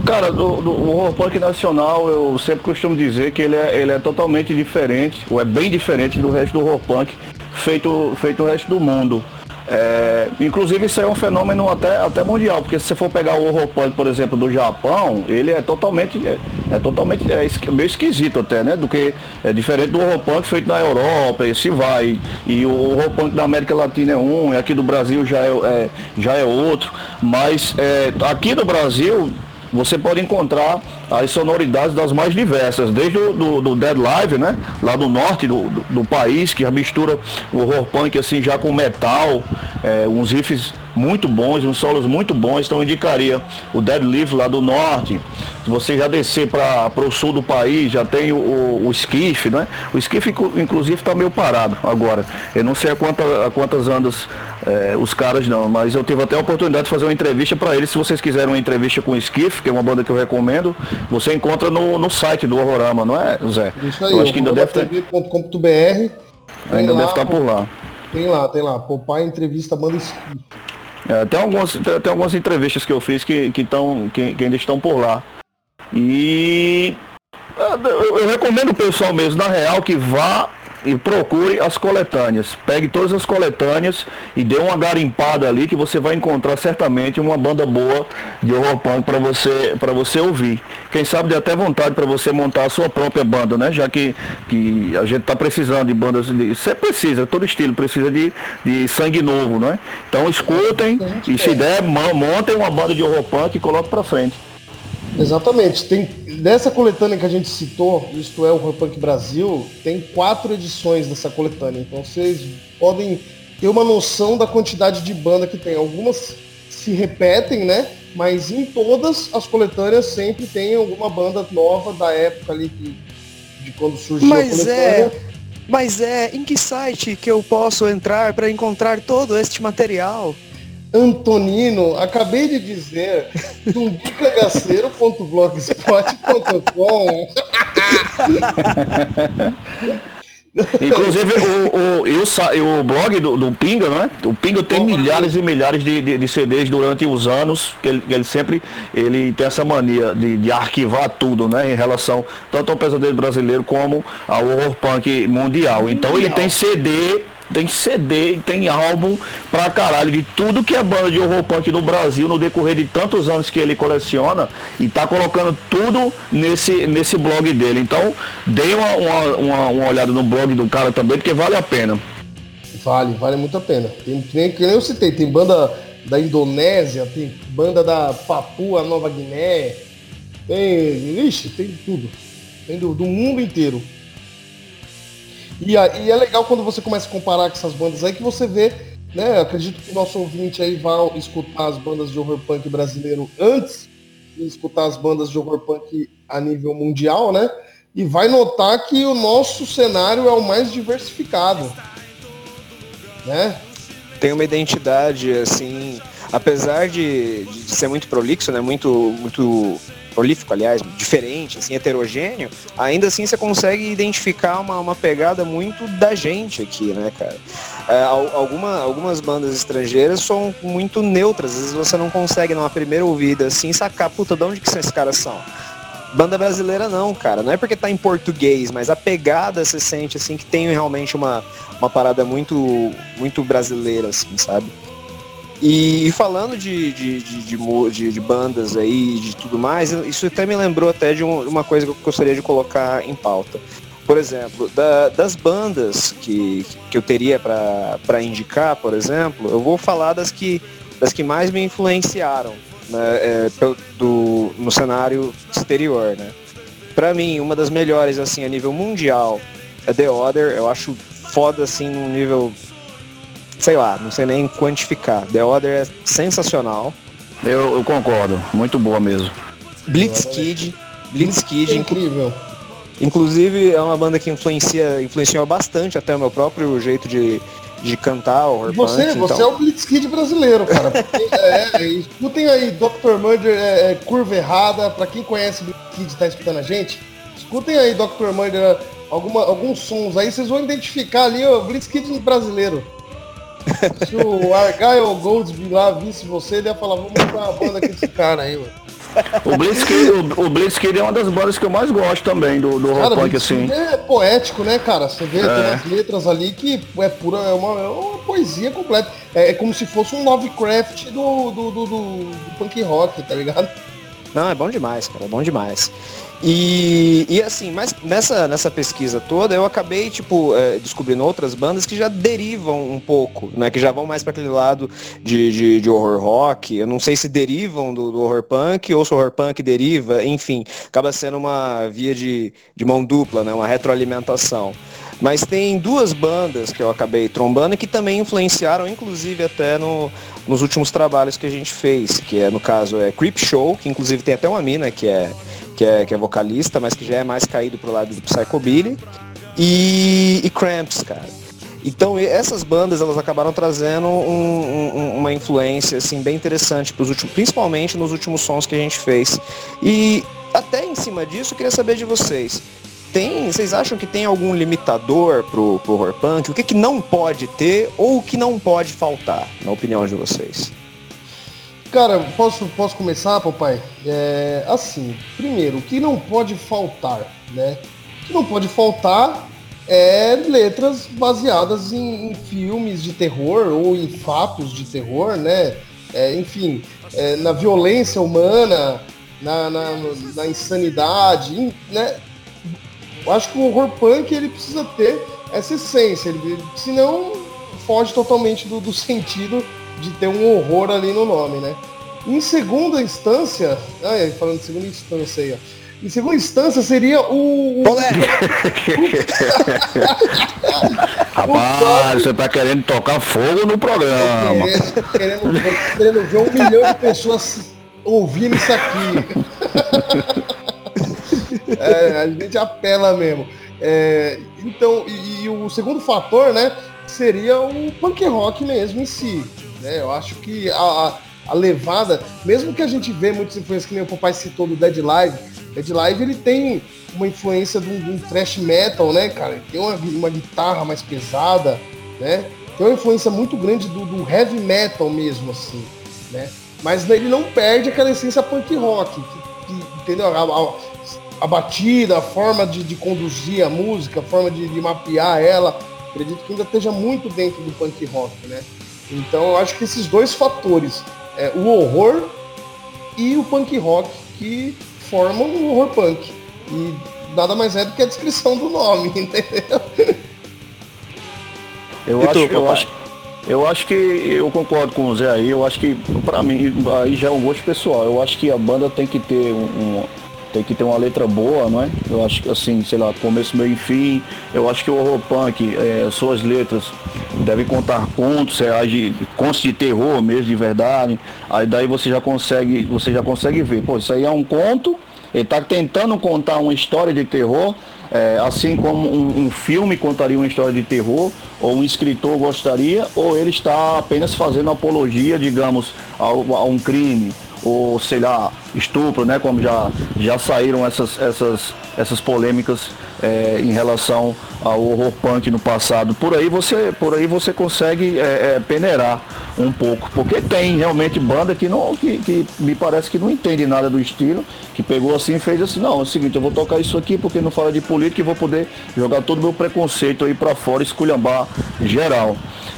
Cara, do, do, o horror punk nacional, eu sempre costumo dizer que ele é, ele é totalmente diferente, ou é bem diferente do resto do horror punk feito, feito o resto do mundo. É, inclusive isso é um fenômeno até, até mundial, porque se você for pegar o horror punk, por exemplo, do Japão, ele é totalmente, é, é totalmente é, meio esquisito até, né? Do que é diferente do horror punk feito na Europa, e se vai. E o horror punk da América Latina é um, e aqui do Brasil já é, é já é outro. Mas é, aqui no Brasil, você pode encontrar as sonoridades das mais diversas, desde o do, do Dead Live, né? Lá do norte do, do, do, país, que mistura o horror punk assim já com metal, é, uns riffs muito bons, uns solos muito bons, então eu indicaria o Dead Live lá do norte. Se você já descer para o sul do país, já tem o, o, o Skiff, né? O Skiff inclusive está meio parado agora. Eu não sei a, quanta, a quantas andas é, os caras não, mas eu tive até a oportunidade de fazer uma entrevista para eles. Se vocês quiserem uma entrevista com o Skiff, que é uma banda que eu recomendo, você encontra no, no site do Horrorama, não é, Zé? Isso aí, eu acho que ainda deve ter... Ainda lá, deve estar por lá. Tem lá, tem lá. Popai entrevista banda Skiff. É, tem, algumas, tem, tem, algumas entrevistas que eu fiz que, que, tão, que, que ainda estão por lá. E eu, eu recomendo o pessoal mesmo, na real, que vá e procure as coletâneas. Pegue todas as coletâneas e dê uma garimpada ali que você vai encontrar certamente uma banda boa de horror punk para você para você ouvir. Quem sabe dê até vontade para você montar a sua própria banda, né? Já que, que a gente está precisando de bandas de, você precisa, todo estilo precisa de, de sangue novo, né? Então escutem e se der, montem uma banda de horror punk e coloque para frente. Exatamente. Tem, dessa coletânea que a gente citou, isto é o Punk Brasil, tem quatro edições dessa coletânea. Então vocês podem ter uma noção da quantidade de banda que tem. Algumas se repetem, né? Mas em todas as coletâneas sempre tem alguma banda nova da época ali que, de quando surgiu Mas a coletânea. É... Mas é, em que site que eu posso entrar para encontrar todo este material? Antonino, acabei de dizer, tumbicagaceiro.blogspot.com Inclusive, o, o, eu, o blog do, do Pinga, né? O Pinga tem milhares e milhares de, de, de, CDs durante os anos, que ele, ele sempre ele tem essa mania de, de, arquivar tudo, né? Em relação tanto ao pesadelo brasileiro como ao horror punk mundial. Então ele tem CD tem CD, tem álbum pra caralho de tudo que é banda de horror punk no Brasil no decorrer de tantos anos que ele coleciona e tá colocando tudo nesse, nesse blog dele. Então, dê uma, uma, uma, uma olhada no blog do cara também, porque vale a pena. Vale, vale muito a pena. Tem, tem, que eu citei, tem banda da Indonésia, tem banda da Papua Nova Guiné, tem. Ixi, tem tudo. Tem do, do mundo inteiro. E, e é legal quando você começa a comparar com essas bandas aí que você vê, né? Acredito que o nosso ouvinte aí vai escutar as bandas de horror punk brasileiro antes de escutar as bandas de horror punk a nível mundial, né? E vai notar que o nosso cenário é o mais diversificado, né? Tem uma identidade assim, apesar de, de ser muito prolixo, né? Muito, muito prolífico, aliás, diferente, assim, heterogêneo, ainda assim você consegue identificar uma, uma pegada muito da gente aqui, né, cara? É, alguma, algumas bandas estrangeiras são muito neutras, às vezes você não consegue, numa primeira ouvida, assim, sacar, puta, de onde que esses caras são? Banda brasileira não, cara. Não é porque tá em português, mas a pegada você sente assim que tem realmente uma, uma parada muito muito brasileira, assim, sabe? E, falando de, de, de, de, bandas aí, de tudo mais, isso até me lembrou até de uma coisa que eu gostaria de colocar em pauta. Por exemplo, da, das bandas que, que eu teria para indicar, por exemplo, eu vou falar das que, das que mais me influenciaram né, é, do, no cenário exterior. Né? Para mim, uma das melhores assim a nível mundial é The Other. Eu acho foda assim num nível sei lá, não sei nem quantificar. The Other é sensacional. Eu, eu concordo, muito boa mesmo. Blitzkid, Blitzkid, é incrível. Inclusive é uma banda que influencia, influenciou bastante até o meu próprio jeito de, de cantar o Você, punk, você então. é o Blitzkid brasileiro, cara. [LAUGHS] é, é, escutem aí, Dr. Murder, é, é, curva errada. Pra quem conhece o Blitzkid e tá escutando a gente, escutem aí, Dr. Murder, alguma, alguns sons aí, vocês vão identificar ali o Blitzkid brasileiro. [LAUGHS] Se o Argyle Goldsby lá visse você, ele ia falar, vamos montar uma banda com esse cara aí, mano. O Blitzkrieg, o, o Blitzkrieg é uma das bandas que eu mais gosto também do, do rock punk, assim. É poético, né, cara? Você vê, é. tem as letras ali que é pura, é uma, é uma poesia completa. É, é, como se fosse um Lovecraft do, do, do, do, do punk rock, tá ligado? Não, é bom demais, cara, é bom demais. E, e assim, mas nessa, nessa pesquisa toda eu acabei, tipo, é, descobrindo outras bandas que já derivam um pouco, né? Que já vão mais para aquele lado de, de, de, horror rock. Eu não sei se derivam do, do, horror punk ou se o horror punk deriva, enfim, acaba sendo uma via de, de mão dupla, né? Uma retroalimentação. Mas tem duas bandas que eu acabei trombando que também influenciaram, inclusive até no, nos últimos trabalhos que a gente fez, que é no caso é Creep Show, que inclusive tem até uma mina que é que é, que é vocalista, mas que já é mais caído pro lado do Psychobilly, e, e Cramps, cara. Então essas bandas elas acabaram trazendo um, um, uma influência assim bem interessante para os últimos, principalmente nos últimos sons que a gente fez. E até em cima disso eu queria saber de vocês. Tem, vocês acham que tem algum limitador pro, pro horror punk? O que, que não pode ter ou o que não pode faltar, na opinião de vocês? Cara, posso, posso começar, papai? É, assim, primeiro, o que não pode faltar, né? O que não pode faltar é letras baseadas em, em filmes de terror ou em fatos de terror, né? É, enfim, é, na violência humana, na, na, na insanidade, né? Eu acho que o horror punk ele precisa ter essa essência, ele, senão foge totalmente do, do [LAUGHS] sentido de ter um horror ali no nome, né? Em segunda instância, ai, falando de segunda instância aí, ó. Em segunda instância seria o. [LAUGHS] Rapaz, você tá querendo tocar fogo no programa. Querendo, querendo ver um milhão de pessoas ouvindo isso aqui. [LAUGHS] é, a gente apela mesmo. É, então, e, e, o segundo fator, né, seria o punk rock mesmo em si. Né? Eu acho que a, a, a levada, mesmo que a gente vê muitas influências que nem o papai citou do Dead Live, Ed Live ele tem uma influência de um, um thrash metal, né, cara? Tem uma, uma guitarra mais pesada, né? Tem uma influência muito grande do, do heavy metal mesmo, assim, né? Mas ele não perde aquela essência punk rock, que, que, entendeu? A, a, a, batida, a forma de, de, conduzir a música, a forma de, de mapear ela, acredito que ainda esteja muito dentro do punk rock, né? Então eu acho que esses dois fatores, é, o horror e o punk rock, que formam o horror punk. E nada mais é do que a descrição do nome, [LAUGHS] entendeu? Eu acho, eu acho, eu acho que eu concordo com o Zé aí, eu acho que para mim aí já é um gosto pessoal. Eu acho que a banda tem que ter um, um tem que ter uma letra boa, não é? Eu acho que assim, sei lá, começo, meio e fim. Eu acho que o horror punk, é, suas letras devem contar contos reais de contos de terror mesmo, de verdade. Aí daí você já consegue, você já consegue ver, pô, isso aí é um conto, ele está tentando contar uma história de terror, é, assim como um, um, filme contaria uma história de terror, ou um escritor gostaria, ou ele está apenas fazendo apologia, digamos, a, a um crime ou sei lá, estupro, né? Como já, já saíram essas, essas, essas polêmicas é, em relação ao horror punk no passado. Por aí você, por aí você consegue é, é, peneirar um pouco, porque tem realmente banda que não, que, que me parece que não entende nada do estilo, que pegou assim e fez assim, não, é o seguinte, eu vou tocar isso aqui porque não fala de política e vou poder jogar todo o meu preconceito aí para fora, esculhambar geral.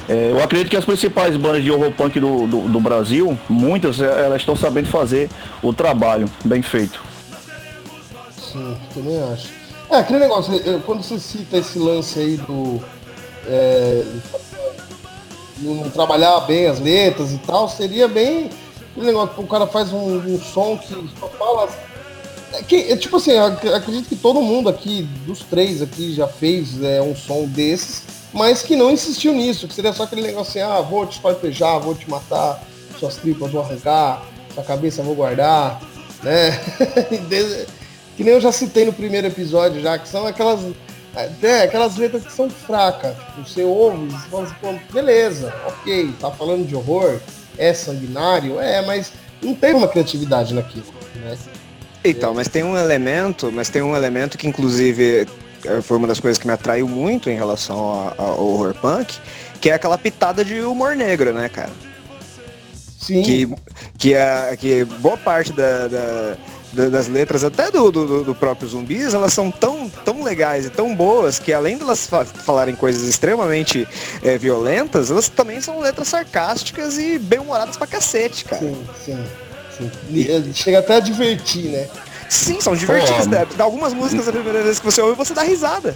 É, eu acredito que as principais bandas de horror punk do, do, do, Brasil, muitas, é, elas estão sabendo fazer o trabalho bem feito. Sim, também acho. É, aquele negócio, quando você cita esse lance aí do. É, não trabalhar bem as letras e tal, seria bem. Aquele negócio, o cara faz um, um som que só fala. É, que, é, tipo assim, acredito que todo mundo aqui, dos três aqui, já fez é, um som desses mas que não insistiu nisso, que seria só aquele negócio assim, ah, vou te espartejar, vou te matar, suas tripas vou arrancar, sua cabeça vou guardar, né? [LAUGHS] que nem eu já citei no primeiro episódio já, que são aquelas, é, aquelas letras que são fracas. Tipo, você ouve, você fala assim, beleza, ok, tá falando de horror, é sanguinário, é, mas não tem uma criatividade naquilo, né? Então, mas tem um elemento, mas tem um elemento que inclusive foi uma das coisas que me atraiu muito em relação ao horror punk, que é aquela pitada de humor negro, né, cara? Sim. Que, que, é, que boa parte da, da, da, das letras, até do, do, do, próprio zumbis, elas são tão, tão legais e tão boas que além de elas fa falarem coisas extremamente é, violentas, elas também são letras sarcásticas e bem-humoradas pra cacete, cara. Sim, sim. sim. Chega até a divertir, né? Sim, são divertidas. Né? Algumas músicas a primeira vez que você ouve, você dá risada.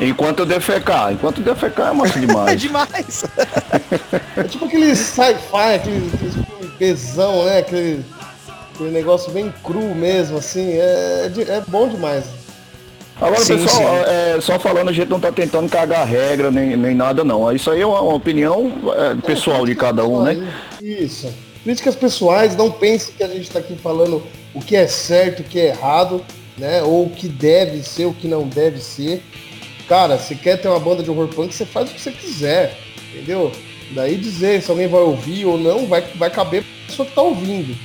Enquanto eu defecar. Enquanto eu defecar é massa demais. [LAUGHS] é demais. é tipo aquele sci-fi, aquele, aquele pesão, né? Aquele, aquele negócio bem cru mesmo, assim. É, é, é bom demais. Agora, sim, pessoal, sim. É, só falando, a gente não tá tentando cagar regra nem, nem nada, não. Isso aí é uma, uma opinião é, pessoal de cada um, né? Isso. Críticas pessoais, não pense que a gente está aqui falando o que é certo, o que é errado, né? Ou o que deve ser, o que não deve ser. Cara, se quer ter uma banda de horror punk, você faz o que você quiser, entendeu? Daí dizer se alguém vai ouvir ou não, vai, vai caber a pessoa que está ouvindo.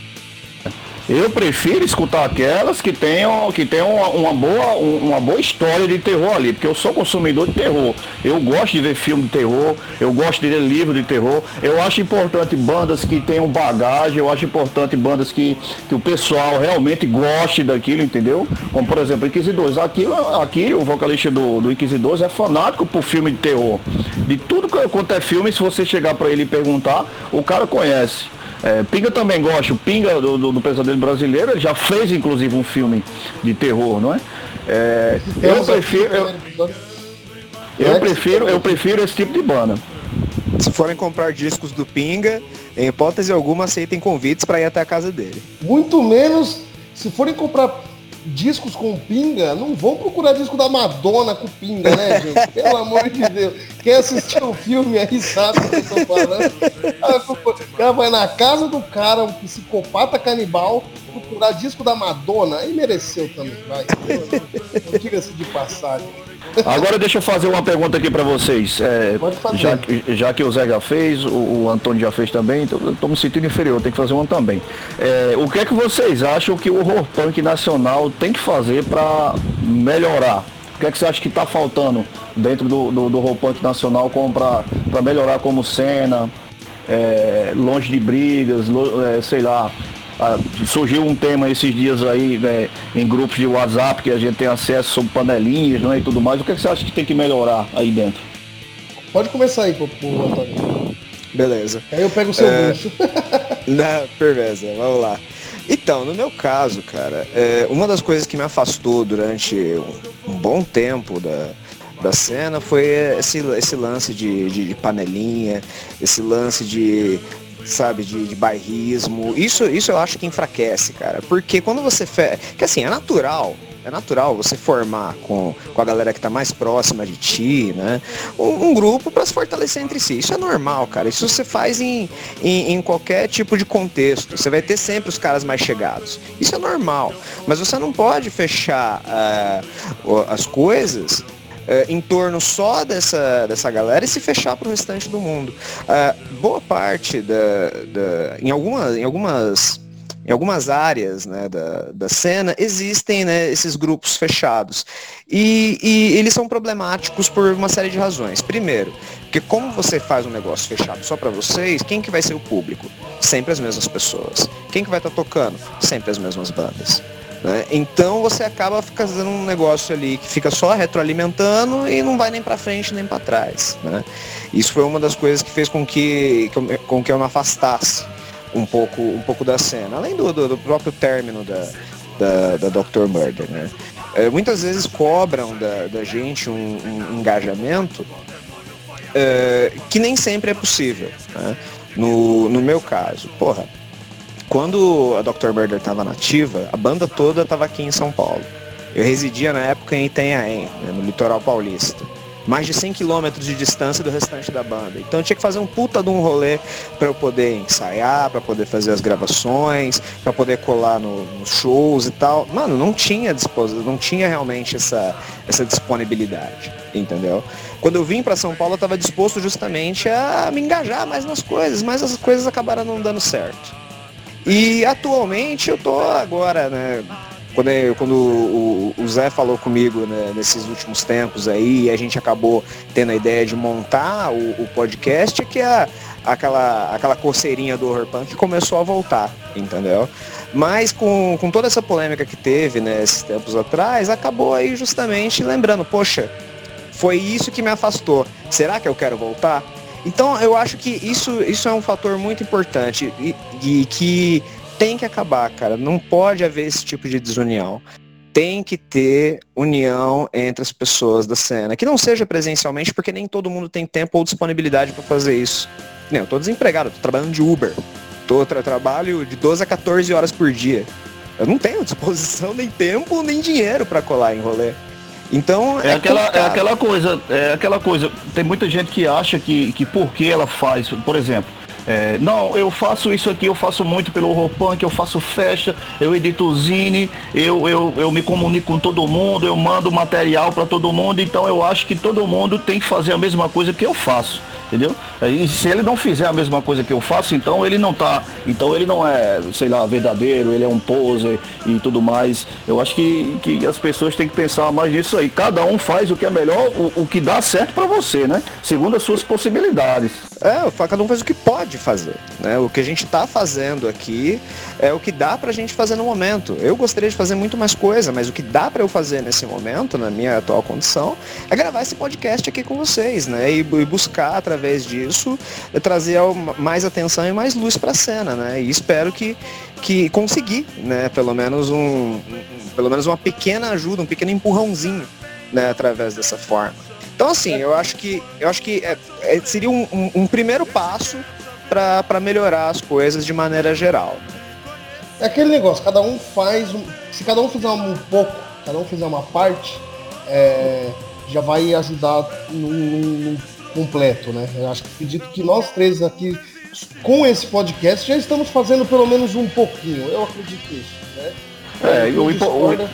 Eu prefiro escutar aquelas que tenham, que tenham uma, uma, boa, uma boa história de terror ali, porque eu sou consumidor de terror. Eu gosto de ver filme de terror, eu gosto de ler livro de terror. Eu acho importante bandas que tenham bagagem, eu acho importante bandas que, que o pessoal realmente goste daquilo, entendeu? Como por exemplo, Inquisidores. Aqui, aqui o vocalista do, do Inquisidores é fanático por filme de terror. De tudo quanto é filme, se você chegar para ele e perguntar, o cara conhece. É, Pinga também gosta, o Pinga do, do, do, Pesadelo Brasileiro, ele já fez inclusive um filme de terror, não é? é eu prefiro. Eu, eu prefiro, eu prefiro esse tipo de banda. Se forem comprar discos do Pinga, em hipótese alguma, aceitem convites para ir até a casa dele. Muito menos se forem comprar discos com pinga, não vão procurar disco da Madonna com pinga, né, gente? [LAUGHS] Pelo amor de Deus. Quem assistiu o filme aí sabe o que eu tô falando. O cara vai na casa do cara, um psicopata canibal, procurar disco da Madonna, aí mereceu também, vai. Não diga-se de passagem. Agora deixa eu fazer uma pergunta aqui para vocês. É. Já, já que o Zé já fez, o, o Antônio já fez também, então eu tô me sentindo inferior, tem que fazer uma também. É, o que é que vocês acham que o horror punk nacional tem que fazer para melhorar? O que é que você acha que está faltando dentro do, do, do horror punk nacional para melhorar como cena, é, longe de brigas, lo, é, sei lá, ah, surgiu um tema esses dias aí né, em grupos de WhatsApp que a gente tem acesso sobre panelinhas né, e tudo mais. O que, é que você acha que tem que melhorar aí dentro? Pode começar aí, por, por Antônio. Beleza. Aí eu pego o seu é... Na, [LAUGHS] beleza, vamos lá. Então, no meu caso, cara, é, uma das coisas que me afastou durante um, um bom tempo da, da cena foi esse, esse lance de, de, de, panelinha, esse lance de sabe, de, de bairrismo. Isso, isso eu acho que enfraquece, cara. Porque quando você. Fe... Que assim, é natural. É natural você formar com, com a galera que está mais próxima de ti, né? Um, um grupo para se fortalecer entre si. Isso é normal, cara. Isso você faz em, em, em, qualquer tipo de contexto. Você vai ter sempre os caras mais chegados. Isso é normal. Mas você não pode fechar uh, as coisas uh, em torno só dessa, dessa galera e se fechar para o restante do mundo. Uh, boa parte da, da em, algumas, em algumas em algumas áreas né, da, da cena existem né, esses grupos fechados. E, e, eles são problemáticos por uma série de razões. Primeiro, porque como você faz um negócio fechado só para vocês, quem que vai ser o público? Sempre as mesmas pessoas. Quem que vai estar tá tocando? Sempre as mesmas bandas. Né? Então você acaba fazendo um negócio ali que fica só retroalimentando e não vai nem para frente nem para trás. Né? Isso foi uma das coisas que fez com que, com que eu me afastasse um pouco, um pouco da cena, além do, do, do próprio término da, da, da Dr. Murder. Né? É, muitas vezes cobram da, da gente um, um engajamento é, que nem sempre é possível. Né? No, no meu caso, porra, quando a Dr. Murder estava nativa, a banda toda estava aqui em São Paulo. Eu residia na época em Itanhaém, né, no litoral paulista. Mais de 100 quilômetros de distância do restante da banda. Então eu tinha que fazer um puta de um rolê para eu poder ensaiar, para poder fazer as gravações, para poder colar no, nos shows e tal. Mano, não tinha disposição, não tinha realmente essa, essa disponibilidade, entendeu? Quando eu vim para São Paulo, eu estava disposto justamente a me engajar mais nas coisas, mas as coisas acabaram não dando certo. E atualmente eu tô agora, né? Quando, eu, quando o, o, Zé falou comigo né, nesses últimos tempos aí, a gente acabou tendo a ideia de montar o, o podcast, que é aquela, aquela coceirinha do horror punk começou a voltar, entendeu? Mas com, com toda essa polêmica que teve né, esses tempos atrás, acabou aí justamente lembrando, poxa, foi isso que me afastou. Será que eu quero voltar? Então eu acho que isso, isso é um fator muito importante e, e que tem que acabar, cara. Não pode haver esse tipo de desunião tem que ter união entre as pessoas da cena. Que não seja presencialmente, porque nem todo mundo tem tempo ou disponibilidade para fazer isso. eu tô desempregado, tô trabalhando de Uber. Tô, tra trabalho de 12 a 14 horas por dia. Eu não tenho disposição, [LAUGHS] nem tempo, nem dinheiro para colar em rolê. Então é, é aquela, é aquela coisa, é aquela coisa. Tem muita gente que acha que, que porque ela faz, por exemplo, é, não, eu faço isso aqui, eu faço muito pelo horror punk, eu faço festa, eu edito zine, eu, eu, eu me comunico com todo mundo, eu mando material para todo mundo, então eu acho que todo mundo tem que fazer a mesma coisa que eu faço entendeu? E se ele não fizer a mesma coisa que eu faço, então ele não tá, então ele não é, sei lá, verdadeiro, ele é um poser e tudo mais. Eu acho que, que as pessoas têm que pensar mais nisso aí. Cada um faz o que é melhor, o, o que dá certo para você, né? Segundo as suas possibilidades. É, cada um faz o que pode fazer, né? O que a gente tá fazendo aqui é o que dá pra gente fazer no momento. Eu gostaria de fazer muito mais coisa, mas o que dá para eu fazer nesse momento, na minha atual condição, é gravar esse podcast aqui com vocês, né? E, e buscar através disso, trazer mais atenção e mais luz para a cena, né? E espero que, que conseguir, né? Pelo menos um, pelo menos uma pequena ajuda, um pequeno empurrãozinho, né? Através dessa forma. Então, assim, eu acho que eu acho que é, é, seria um, um, um primeiro passo para melhorar as coisas de maneira geral. É aquele negócio, cada um faz, um, se cada um fizer um pouco, cada um fizer uma parte, é, já vai ajudar num, num, completo, né? Eu acho que acredito que nós três aqui, com esse podcast, já estamos fazendo pelo menos um pouquinho. Eu acredito nisso, né? É, o, o,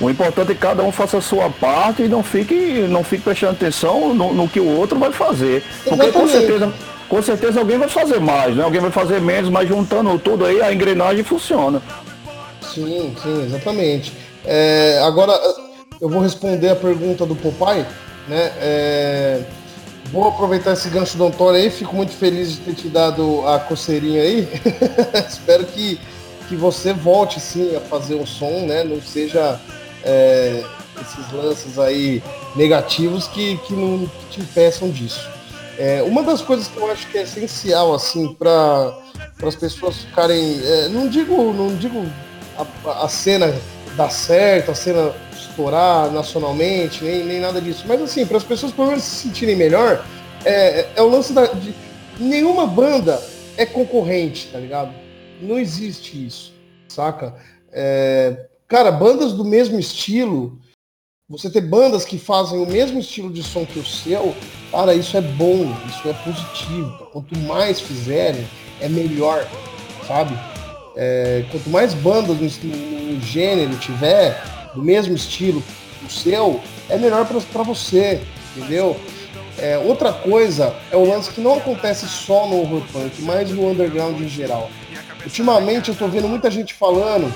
O importante é que cada um faça a sua parte e não fique, não fique prestando atenção no, no que o outro vai fazer. Porque com certeza, com certeza alguém vai fazer mais, né? Alguém vai fazer menos, mas juntando tudo aí, a engrenagem funciona. Sim, sim, exatamente. É, agora, eu vou responder a pergunta do Popeye, né? É, vou aproveitar esse gancho do Antônio aí, fico muito feliz de ter te dado a coceirinha aí. [LAUGHS] Espero que, que você volte sim a fazer um som, né? Não seja é, esses lances aí negativos que, que não te impeçam disso. É, uma das coisas que eu acho que é essencial assim para as pessoas ficarem, é, não digo, não digo a, a, cena dar certo, a cena estourar nacionalmente, nem, nem nada disso, mas assim para as pessoas pelo menos se sentirem melhor, é, é o lance da, de nenhuma banda é concorrente, tá ligado? Não existe isso, saca? É, cara, bandas do mesmo estilo você ter bandas que fazem o mesmo estilo de som que o seu, cara, isso é bom, isso é positivo. Quanto mais fizerem, é melhor, sabe? É, quanto mais bandas no, no, gênero tiver, do mesmo estilo que o seu, é melhor para você, entendeu? É, outra coisa é o lance que não acontece só no horror punk, mas no underground em geral. Ultimamente eu tô vendo muita gente falando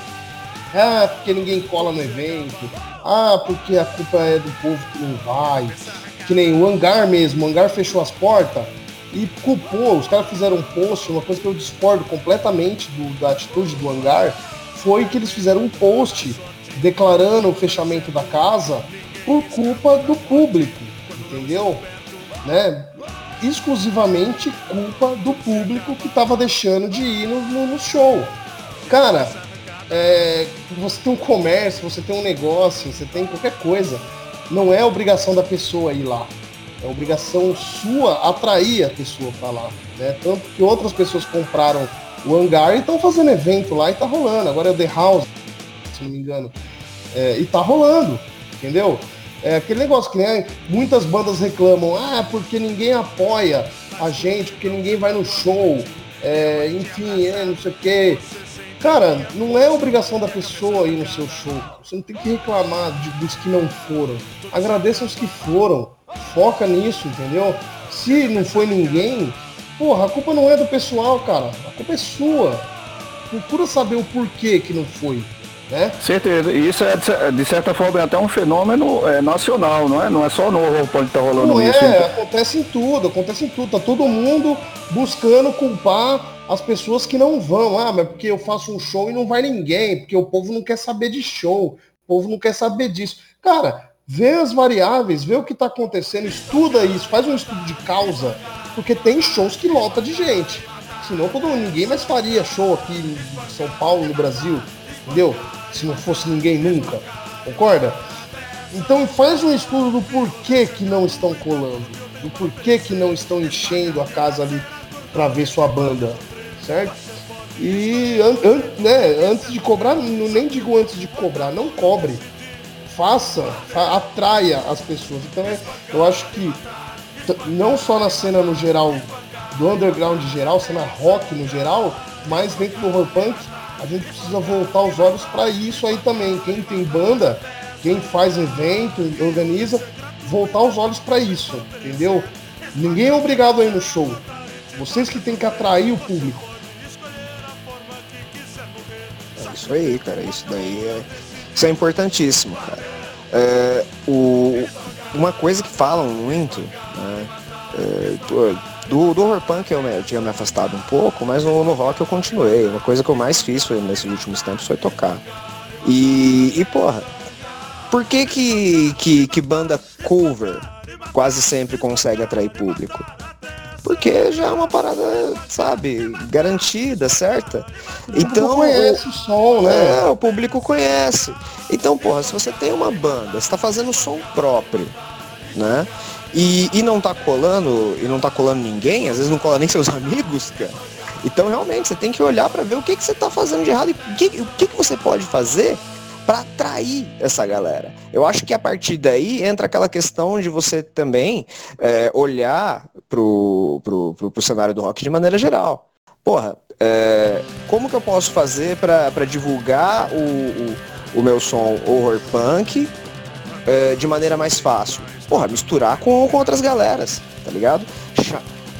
ah, porque ninguém cola no evento. Ah, porque a culpa é do povo que não vai. Que nem o hangar mesmo, o hangar fechou as portas e culpou. Os caras fizeram um post, uma coisa que eu discordo completamente do, da atitude do hangar, foi que eles fizeram um post declarando o fechamento da casa por culpa do público, entendeu? Né? Exclusivamente culpa do público que estava deixando de ir no, no, no show. Cara, é, você tem um comércio, você tem um negócio, você tem qualquer coisa. Não é obrigação da pessoa ir lá. É obrigação sua atrair a pessoa para lá. Né? Tanto que outras pessoas compraram o hangar e estão fazendo evento lá e tá rolando. Agora é o The House, se não me engano. É, e tá rolando, entendeu? É aquele negócio que né, muitas bandas reclamam, ah, porque ninguém apoia a gente, porque ninguém vai no show, é, enfim, é, não sei o quê. Cara, não é obrigação da pessoa ir no seu show. Você não tem que reclamar de, dos que não foram. Agradeça os que foram. Foca nisso, entendeu? Se não foi ninguém, porra, a culpa não é do pessoal, cara. A culpa é sua. Procura saber o porquê que não foi. Né? Certeza, e isso é de certa forma é até um fenômeno é, nacional, não é? Não é só no horror pode estar rolando não isso. É, acontece em tudo, acontece em tudo. Tá todo mundo buscando culpar as pessoas que não vão. Ah, mas porque eu faço um show e não vai ninguém, porque o povo não quer saber de show, o povo não quer saber disso. Cara, vê as variáveis, vê o que está acontecendo, estuda isso, faz um estudo de causa, porque tem shows que lota de gente. Senão todo, ninguém mais faria show aqui em São Paulo, no Brasil, entendeu? Se não fosse ninguém nunca. Concorda? Então faz um estudo do porquê que não estão colando, do porquê que não estão enchendo a casa ali para ver sua banda certo? E an, an, né, antes de cobrar, nem digo antes de cobrar, não cobre. Faça, atraia as pessoas. Então é, eu acho que não só na cena no geral, do underground geral, cena rock no geral, mas dentro do horror punk, a gente precisa voltar os olhos para isso aí também. Quem tem banda, quem faz evento, organiza, voltar os olhos para isso, entendeu? Ninguém é obrigado a ir no show. Vocês que têm que atrair o público. Isso aí, cara. Isso daí é. Isso é importantíssimo, cara. É, o, uma coisa que falam muito, né? É, do, do horror punk eu, eu, tinha me afastado um pouco, mas no, no rock eu continuei. Uma coisa que eu mais fiz foi, nesses últimos tempos foi tocar. E, e porra, por que que, que, que banda cover quase sempre consegue atrair público? Porque já é uma parada, sabe, garantida, certa. O então conhece o som, né? É, o público conhece. Então, porra, se você tem uma banda, você tá fazendo som próprio, né? E, e não tá colando, e não tá colando ninguém, às vezes não cola nem [LAUGHS] seus amigos, cara. Então, realmente, você tem que olhar para ver o que, que você tá fazendo de errado e o que, o que, que você pode fazer para atrair essa galera. Eu acho que a partir daí entra aquela questão de você também é, olhar pro, pro, pro, pro, cenário do rock de maneira geral. Porra, é, como que eu posso fazer para divulgar o, o o meu som horror punk é, de maneira mais fácil? Porra, misturar com, com outras galeras, tá ligado?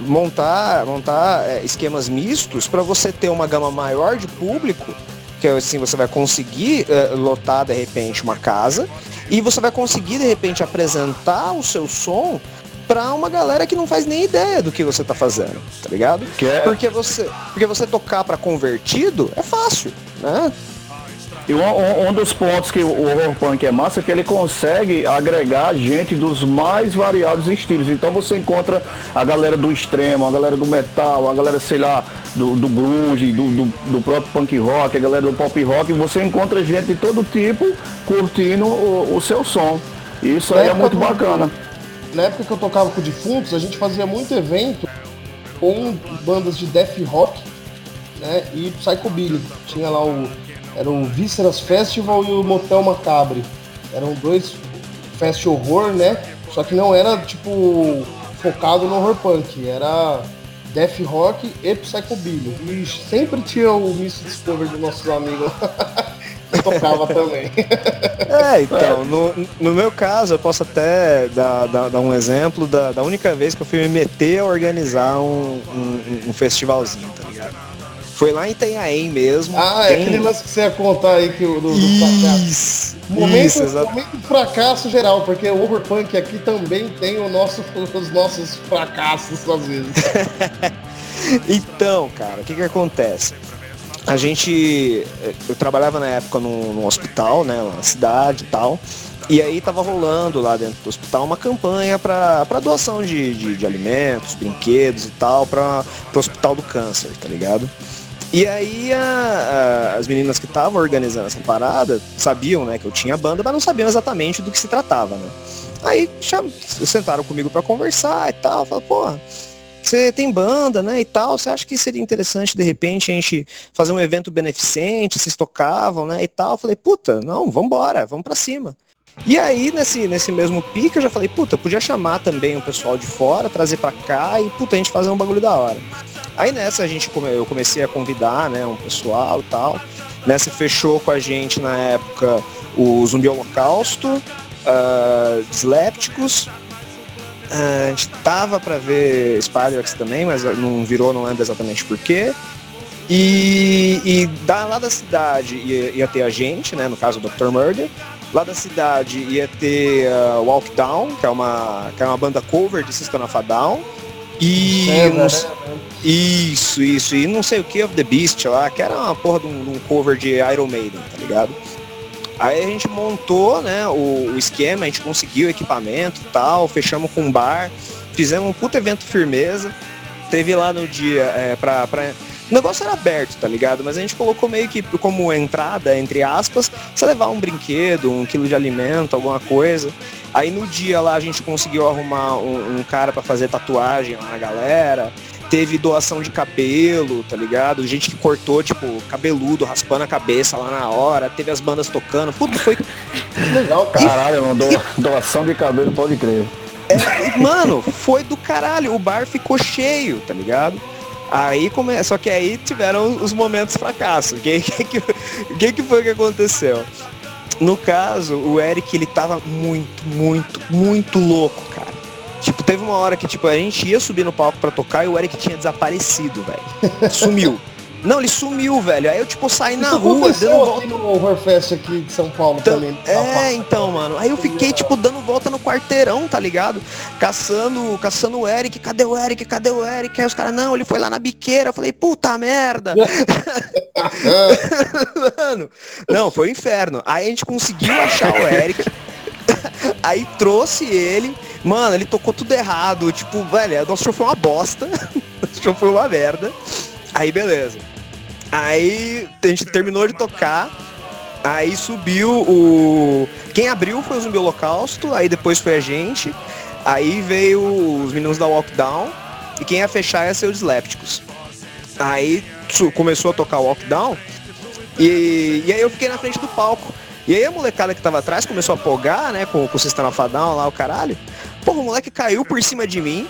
Montar, montar é, esquemas mistos para você ter uma gama maior de público, que assim você vai conseguir é, lotar de repente uma casa e você vai conseguir de repente apresentar o seu som para uma galera que não faz nem ideia do que você tá fazendo, tá ligado? É... Porque você, porque você tocar para convertido é fácil, né? E um, um, dos pontos que o horror punk é massa é que ele consegue agregar gente dos mais variados estilos. Então você encontra a galera do extremo, a galera do metal, a galera, sei lá, do, do grunge, do, do, do, próprio punk rock, a galera do pop rock. Você encontra gente de todo tipo curtindo o, o seu som. Isso aí é muito bacana. Na época que eu tocava com defuntos, a gente fazia muito evento com bandas de death rock né, e psychobilly. Tinha lá o era o Vísceras Festival e o Motel Macabre. Eram dois fest horror, né? Só que não era tipo focado no horror punk, era death rock e psychobilly. E sempre tinha o Miss Discover dos nossos amigos. [LAUGHS] que tocava também. [LAUGHS] É, então, no, no meu caso, eu posso até dar, dar, dar um exemplo da, da única vez que eu fui me meter a organizar um, um, um festivalzinho? Foi lá em Itanhaém mesmo. Ah, é aquele lance que você ia contar aí que, do, do isso, Momento, isso, momento fracasso geral, porque o Overpunk aqui também tem o nosso, os nossos fracassos às vezes. [LAUGHS] então, cara, o que que acontece? A gente. Eu trabalhava na época num, num hospital, né? Na cidade e tal. E aí tava rolando lá dentro do hospital uma campanha para doação de, de, de, alimentos, brinquedos e tal para o hospital do câncer, tá ligado? E aí a, a, as meninas que estavam organizando essa parada sabiam, né, que eu tinha banda, mas não sabiam exatamente do que se tratava, né? Aí sentaram comigo para conversar e tal, falaram, porra, você tem banda, né, e tal, você acha que seria interessante, de repente, a gente fazer um evento beneficente, vocês tocavam, né, e tal. Eu falei, puta, não, vambora, vamos para cima. E aí, nesse, nesse mesmo pique, eu já falei, puta, podia chamar também o pessoal de fora, trazer pra cá e, puta, a gente fazer um bagulho da hora. Aí nessa a gente eu comecei a convidar, né, um pessoal e tal. Nessa fechou com a gente na época o Zumbi Holocausto, uh, Dislépticos. Uh, a gente tava para ver Spider-X também, mas não virou, não lembro exatamente porquê. E, e da, lá da cidade ia, ia, ter a gente, né, no caso o Dr. Murder. Lá da cidade ia ter uh, Walk Down, que é, uma, que é uma banda cover de System of a Down. E é, né? isso, isso, e não sei o que of the Beast lá, que era uma porra de um, de um, cover de Iron Maiden, tá ligado? Aí a gente montou, né, o, o esquema, a gente conseguiu o equipamento e tal, fechamos com um bar, fizemos um puto evento firmeza. Teve lá no dia é, pra, pra o negócio era aberto, tá ligado? Mas a gente colocou meio que como entrada, entre aspas, você levar um brinquedo, um quilo de alimento, alguma coisa. Aí no dia lá a gente conseguiu arrumar um, um cara para fazer tatuagem lá na galera. Teve doação de cabelo, tá ligado? Gente que cortou, tipo, cabeludo, raspando a cabeça lá na hora. Teve as bandas tocando. Puta, foi. [LAUGHS] Legal, caralho, mano. Doação de cabelo, pode crer. É, mano, foi do caralho. O bar ficou cheio, tá ligado? Aí come... Só que aí tiveram os momentos fracassos. O que, [LAUGHS] que, que, que foi que aconteceu? No caso, o Eric, ele tava muito, muito, muito louco, cara. Tipo, teve uma hora que, tipo, a gente ia subir no palco para tocar e o Eric tinha desaparecido, velho. Sumiu. [LAUGHS] Não, ele sumiu, velho. Aí eu, tipo, saí na Isso rua, dando volta. no Horrorfest aqui de São Paulo então, também. É, então, mano. Aí eu fiquei, tipo, dando volta no quarteirão, tá ligado? Caçando, caçando o Eric. Cadê o Eric? Cadê o Eric? Aí os caras, não, ele foi lá na biqueira. Eu falei, puta merda. [LAUGHS] mano, não, foi um inferno. Aí a gente conseguiu achar o Eric. [LAUGHS] Aí trouxe ele. Mano, ele tocou tudo errado. Tipo, velho, nosso show foi uma bosta. [LAUGHS] nosso show foi uma merda. Aí beleza. Aí a gente terminou de tocar. Aí subiu o. Quem abriu foi o Zumbi Holocausto, aí depois foi a gente. Aí veio os meninos da Walkdown. E quem ia fechar ia ser os Dislépticos. Aí começou a tocar o Walkdown. E, e aí eu fiquei na frente do palco. E aí a molecada que tava atrás começou a pogar, né, com, com o Sistema Fadão lá, o caralho. Porra, o moleque caiu por cima de mim.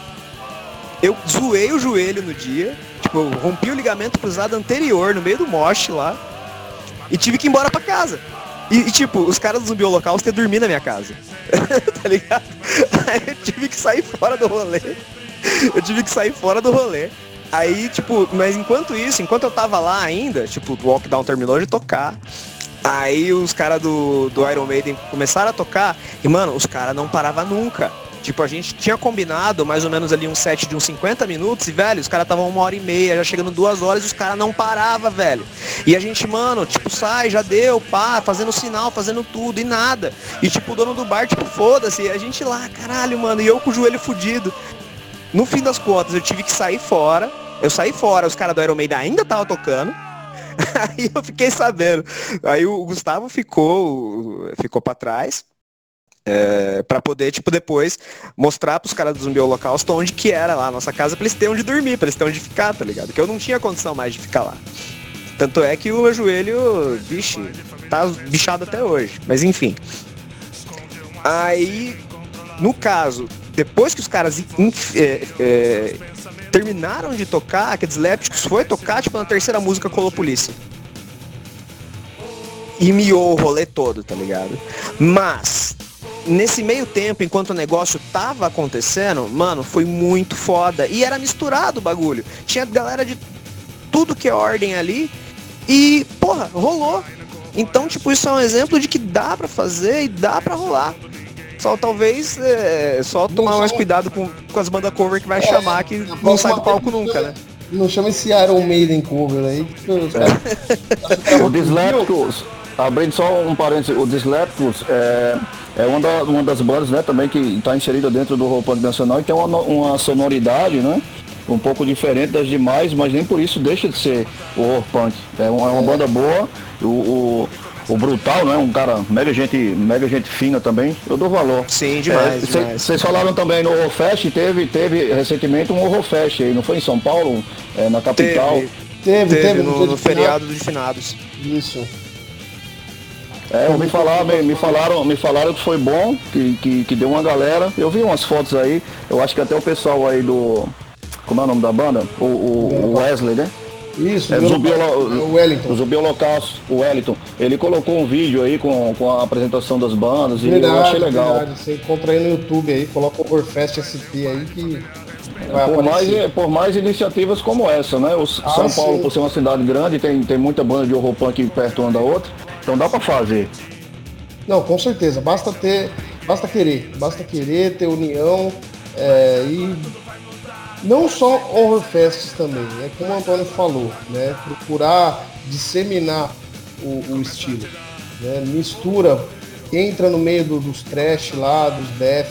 Eu zoei o joelho no dia. Tipo, rompi o ligamento cruzado anterior no meio do moche lá. E tive que ir embora pra casa. E, e, tipo, os caras do zumbi holocausto iam dormir na minha casa. [LAUGHS] tá ligado? Aí eu tive que sair fora do rolê. Eu tive que sair fora do rolê. Aí, tipo, mas enquanto isso, enquanto eu tava lá ainda, tipo, o Walkdown terminou de tocar. Aí os caras do, do Iron Maiden começaram a tocar e, mano, os caras não paravam nunca. Tipo, a gente tinha combinado mais ou menos ali um set de uns 50 minutos e, velho, os caras estavam uma hora e meia, já chegando duas horas e os caras não paravam, velho. E a gente, mano, tipo, sai, já deu, pá, fazendo sinal, fazendo tudo e nada. E, tipo, o dono do bar, tipo, foda-se. A gente lá, caralho, mano, e eu com o joelho fudido. No fim das contas, eu tive que sair fora. Eu saí fora, os caras do Iron Maiden ainda estavam tocando. [LAUGHS] Aí eu fiquei sabendo. Aí o Gustavo ficou, ficou para trás. É, para poder, tipo, depois mostrar pros caras do Zumbi Holocausto onde que era lá a nossa casa pra eles terem onde dormir, pra eles terem onde ficar, tá ligado? Que eu não tinha condição mais de ficar lá. Tanto é que o meu joelho, vixe, tá bichado até hoje. Mas enfim. Aí, no caso, depois que os caras é, é, terminaram de tocar, aqueles Lepticos foi tocar, tipo, na terceira música colou polícia. E miou o rolê todo, tá ligado? Mas, nesse meio tempo, enquanto o negócio tava acontecendo, mano, foi muito foda. E era misturado o bagulho. Tinha galera de tudo que é ordem ali. E, porra, rolou. Então, tipo, isso é um exemplo de que dá para fazer e dá para rolar. Só talvez é, só tomar mais cuidado com, com as bandas cover que vai é, chamar, que não sai do palco nunca, né? Não chama esse Iron Maiden cover aí. É. o Dislepticus, abrindo só um parênteses, o Dislepticus é, é uma, da, uma das bandas né, também que está inserida dentro do rock nacional e tem uma, uma sonoridade, né? um pouco diferente das demais, mas nem por isso deixa de ser o horror punk. É uma, é uma banda boa, o, o, o Brutal, né? Um cara mega gente, mega gente fina também. Eu dou valor. Sim, demais. Vocês é, falaram também no Horrorfest, teve, teve recentemente um Horrorfest aí, não foi em São Paulo, é, na capital. Teve, teve, teve, teve no, no feriado dos finados. Isso. É, me falaram, me, me, falaram, me falaram que foi bom, que, que, que deu uma galera. Eu vi umas fotos aí, eu acho que até o pessoal aí do. Como é o nome da banda? O, o, o Wesley, né? Isso, é, Zumbi, o Wellington. Zumbi Holocausto, o Wellington. Ele colocou um vídeo aí com, com a apresentação das bandas verdade, e eu achei legal. Verdade. Você encontra aí no YouTube aí, coloca o Horfest SP aí que. por mais, por mais iniciativas como essa, né? O ah, São Paulo, sim. por ser uma cidade grande, tem, tem muita banda de horror punk perto uma da outra. Então dá para fazer. Não, com certeza. Basta ter. Basta querer. Basta querer, ter união é, e não só horrorfests também, é como o Antônio falou, né? Procurar disseminar o, o estilo. Né? Mistura, entra no meio do, dos trash lá, dos death,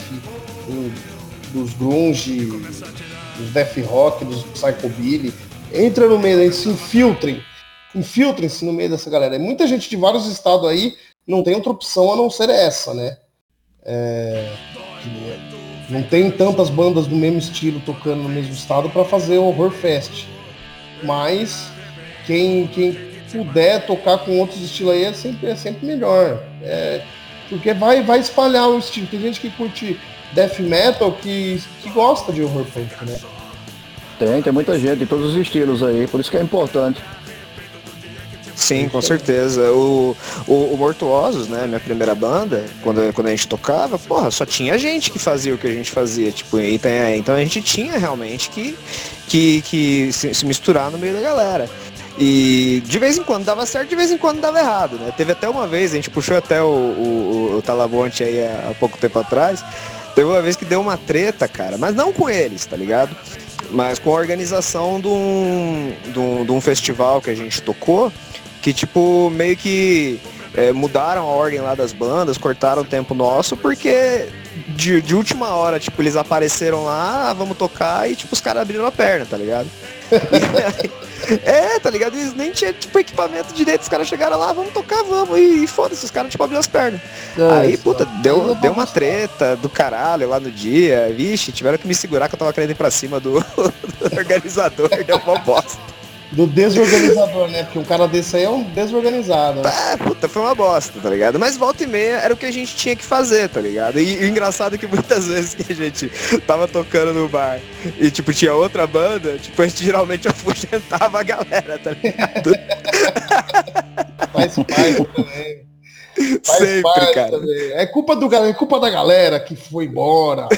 do, dos grunge, dos death rock, dos psychobilly. Entra no meio, se infiltrem. Infiltrem-se no meio dessa galera. Muita gente de vários estados aí não tem outra opção a não ser essa, né? É, não tem tantas bandas do mesmo estilo tocando no mesmo estado para fazer o Horror Fest. Mas quem, quem puder tocar com outros estilos aí é sempre, é sempre melhor. É, porque vai, vai espalhar o estilo. Tem gente que curte death metal que, que gosta de horror punk, né? Tem, tem muita gente de todos os estilos aí, por isso que é importante. Sim, com certeza. O, o, o Mortuosos, né, minha primeira banda, quando, quando a gente tocava, porra, só tinha gente que fazia o que a gente fazia, tipo, então, então a gente tinha realmente que, que, que se, se misturar no meio da galera. E de vez em quando dava certo, de vez em quando dava errado, né? Teve até uma vez, a gente puxou até o, o, o Talabonte aí há, há pouco tempo atrás, teve uma vez que deu uma treta, cara, mas não com eles, tá ligado? Mas com a organização de um, de um, de um festival que a gente tocou, que tipo meio que é, mudaram a ordem lá das bandas, cortaram o tempo nosso, porque de, de, última hora, tipo, eles apareceram lá, ah, vamos tocar, e tipo, os caras abriram a perna, tá ligado? [LAUGHS] é, tá ligado? Eles nem tinham, tipo, equipamento direito, os caras chegaram lá, vamos tocar, vamos, e, e foda-se, os caras, tipo, abriram as pernas. Aí, puta, deu, deu uma treta do caralho lá no dia, vixe, tiveram que me segurar que eu tava querendo ir pra cima do, [LAUGHS] do organizador, [LAUGHS] deu uma bosta. Do desorganizador, né? Porque um cara desse aí é um desorganizado. Né? É, puta, foi uma bosta, tá ligado? Mas volta e meia era o que a gente tinha que fazer, tá ligado? E, o engraçado é que muitas vezes que a gente tava tocando no bar e, tipo, tinha outra banda, tipo, a gente geralmente afugentava a galera, tá ligado? [LAUGHS] Faz parte também. Sempre, cara. Também. É culpa, do, é culpa da galera que foi embora.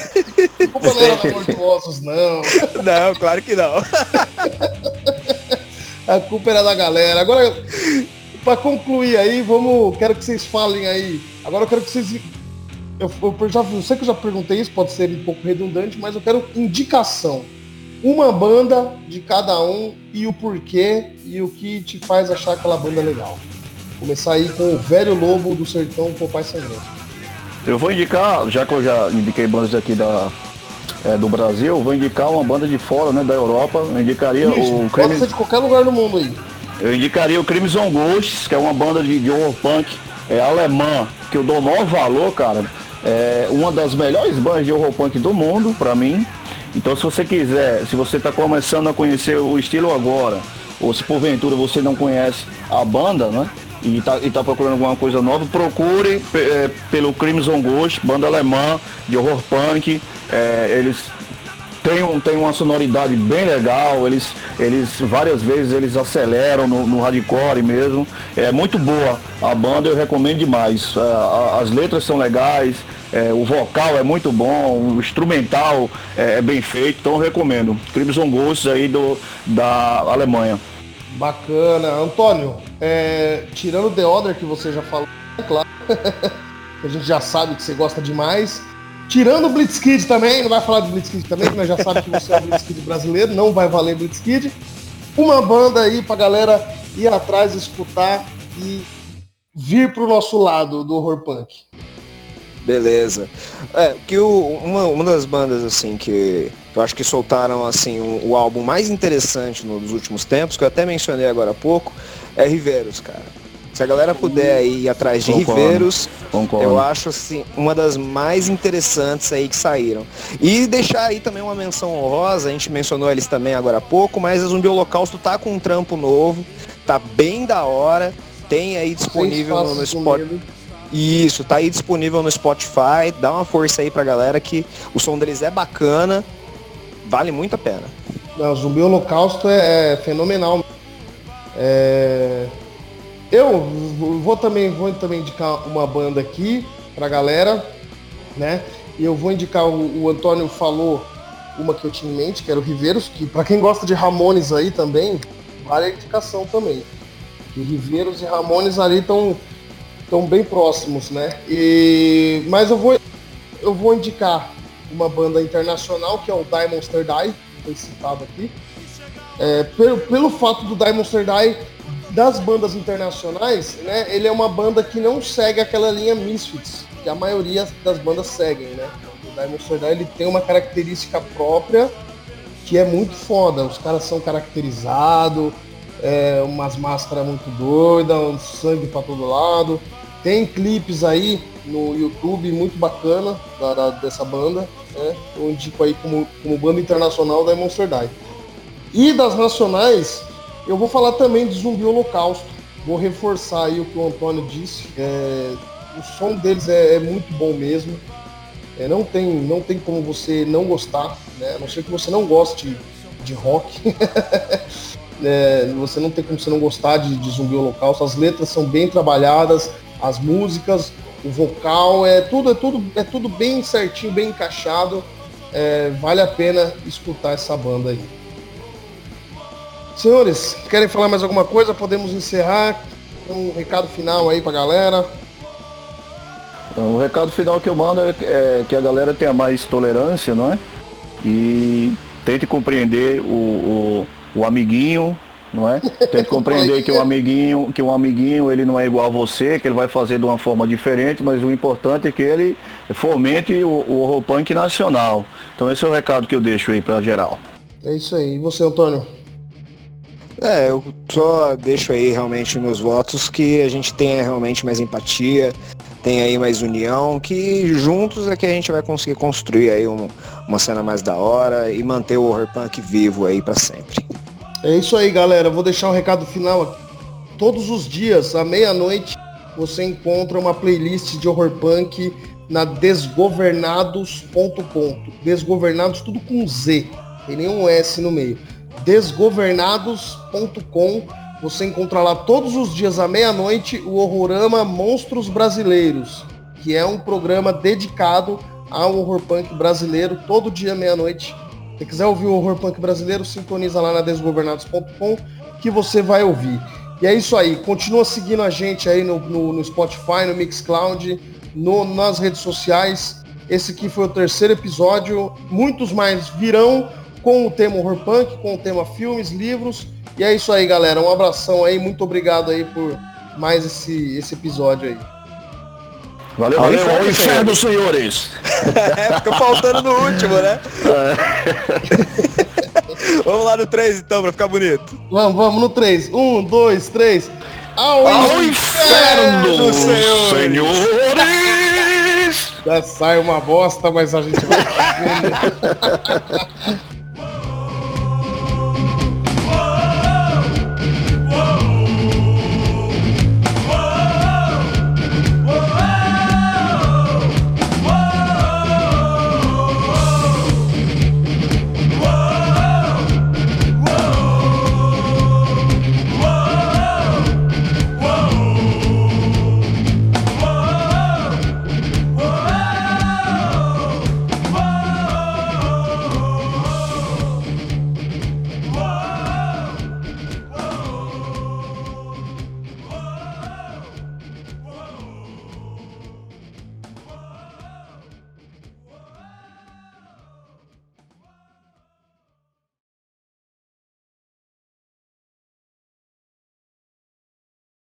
culpa não era da Mortuosos, não. Não, claro que não. [LAUGHS] A culpa era da galera. Agora, para concluir aí, vamos. Quero que vocês falem aí. Agora eu quero que vocês. Eu, eu, já, eu sei que eu já perguntei isso, pode ser um pouco redundante, mas eu quero indicação. Uma banda de cada um e o porquê e o que te faz achar aquela banda legal. Começar aí com o velho lobo do sertão Popai Sangrento. Eu vou indicar, já que eu já indiquei bandas aqui da, é, do Brasil, vou indicar uma banda de fora, né, da Europa. Eu indicaria Isso, o Pode de qualquer lugar do mundo aí. Eu indicaria o Crimson Ghosts, que é uma banda de, de horror punk é, alemã, que eu dou maior valor, cara. É uma das melhores bandas de horror punk do mundo, pra mim. Então se você quiser, se você está começando a conhecer o estilo agora, ou se porventura você não conhece a banda, né? E está tá procurando alguma coisa nova, procure é, pelo Crimson Ghost, banda alemã de horror punk. É, eles têm, um, têm uma sonoridade bem legal, eles, eles várias vezes eles aceleram no, no hardcore mesmo. É muito boa a banda, eu recomendo demais. É, as letras são legais, é, o vocal é muito bom, o instrumental é, é bem feito, então eu recomendo. Crimson Ghosts aí do, da Alemanha. Bacana. Antônio, é, tirando The Other que você já falou, é claro, [LAUGHS] a gente já sabe que você gosta demais. Tirando o Blitzkid também, não vai falar de Blitzkid também, que nós já sabemos que você é o Blitzkid brasileiro, não vai valer Blitzkid. Uma banda aí pra galera ir atrás, escutar e vir pro nosso lado do horror punk. Beleza. É, que o, uma, uma das bandas, assim, que eu acho que soltaram, assim, um, o álbum mais interessante nos últimos tempos, que eu até mencionei agora há pouco, é Riveiros, cara. Se a galera puder aí ir atrás de Concordo. Riveiros, Concordo. eu acho, assim, uma das mais interessantes aí que saíram. E deixar aí também uma menção honrosa, a gente mencionou eles também agora há pouco, mas a Zumbi Holocausto tá com um trampo novo, tá bem da hora, tem aí disponível no, no Spotify. Isso, tá aí disponível no Spotify. Dá uma força aí pra galera que o som deles é bacana. Vale muito a pena. Não, Zumbi Holocausto é, é fenomenal. É... Eu vou também, vou também indicar uma banda aqui pra galera, né? E eu vou indicar, o, o Antônio falou uma que eu tinha em mente, que era o Riveiros, que para quem gosta de Ramones aí também, vale a indicação também. Que Riveiros e Ramones ali estão estão bem próximos, né? E mas eu vou eu vou indicar uma banda internacional que é o Die Monster Die, foi citado aqui. É, pelo, pelo fato do Die Monster Die das bandas internacionais, né? Ele é uma banda que não segue aquela linha Misfits, que a maioria das bandas seguem, né? O Monster Die ele tem uma característica própria que é muito foda. Os caras são caracterizados, é, umas máscaras muito doidas, um sangue para todo lado. Tem clipes aí no YouTube muito bacana da, da, dessa banda, né? Eu indico aí como, como banda internacional da Monster Die. E das nacionais, eu vou falar também de Zumbi Holocausto. Vou reforçar aí o que o Antônio disse. É, o som deles é, é muito bom mesmo. É, não, tem, não tem como você não gostar, né? A não ser que você não goste de rock. [LAUGHS] é, você não tem como você não gostar de, de Zumbi Holocausto. As letras são bem trabalhadas, as músicas, o vocal, é tudo, é tudo, é tudo bem certinho, bem encaixado. É, vale a pena escutar essa banda aí. Senhores, querem falar mais alguma coisa? Podemos encerrar. Um recado final aí pra galera. O recado final que eu mando é, é que a galera tenha mais tolerância, não é? E tente compreender o, o, o amiguinho, não é? Tem [LAUGHS] que compreender que um amiguinho, que um amiguinho ele não é igual a você, que ele vai fazer de uma forma diferente, mas o importante é que ele fomente o, o horror punk nacional. Então esse é o recado que eu deixo aí para geral. É isso aí. E você, Antônio? É, eu só deixo aí realmente meus votos que a gente tenha realmente mais empatia, tenha aí mais união, que juntos é que a gente vai conseguir construir aí um, uma cena mais da hora e manter o horror punk vivo aí para sempre. É isso aí, galera. Vou deixar um recado final aqui. Todos os dias, à meia-noite, você encontra uma playlist de horror punk na desgovernados.com. Desgovernados tudo com Z, tem nenhum S no meio. Desgovernados.com Você encontra lá todos os dias à meia-noite o Horrorama Monstros Brasileiros, que é um programa dedicado ao horror punk brasileiro, todo dia meia-noite. Se quiser ouvir o horror punk brasileiro, sintoniza lá na desgovernados.com que você vai ouvir. E é isso aí, continua seguindo a gente aí no, no, no Spotify, no Mixcloud, no, nas redes sociais. Esse aqui foi o terceiro episódio, muitos mais virão com o tema horror punk, com o tema filmes, livros. E é isso aí, galera. Um abração aí, muito obrigado aí por mais esse, esse episódio aí. Valeu, valeu. Inferno, ao inferno, senhores. [LAUGHS] é, fica faltando no último, né? É. [LAUGHS] vamos lá no 3 então, pra ficar bonito. Vamos, vamos no 3. 1, 2, 3. Ao, ao inferno, senhores. senhores. Já sai uma bosta, mas a gente vai. [LAUGHS]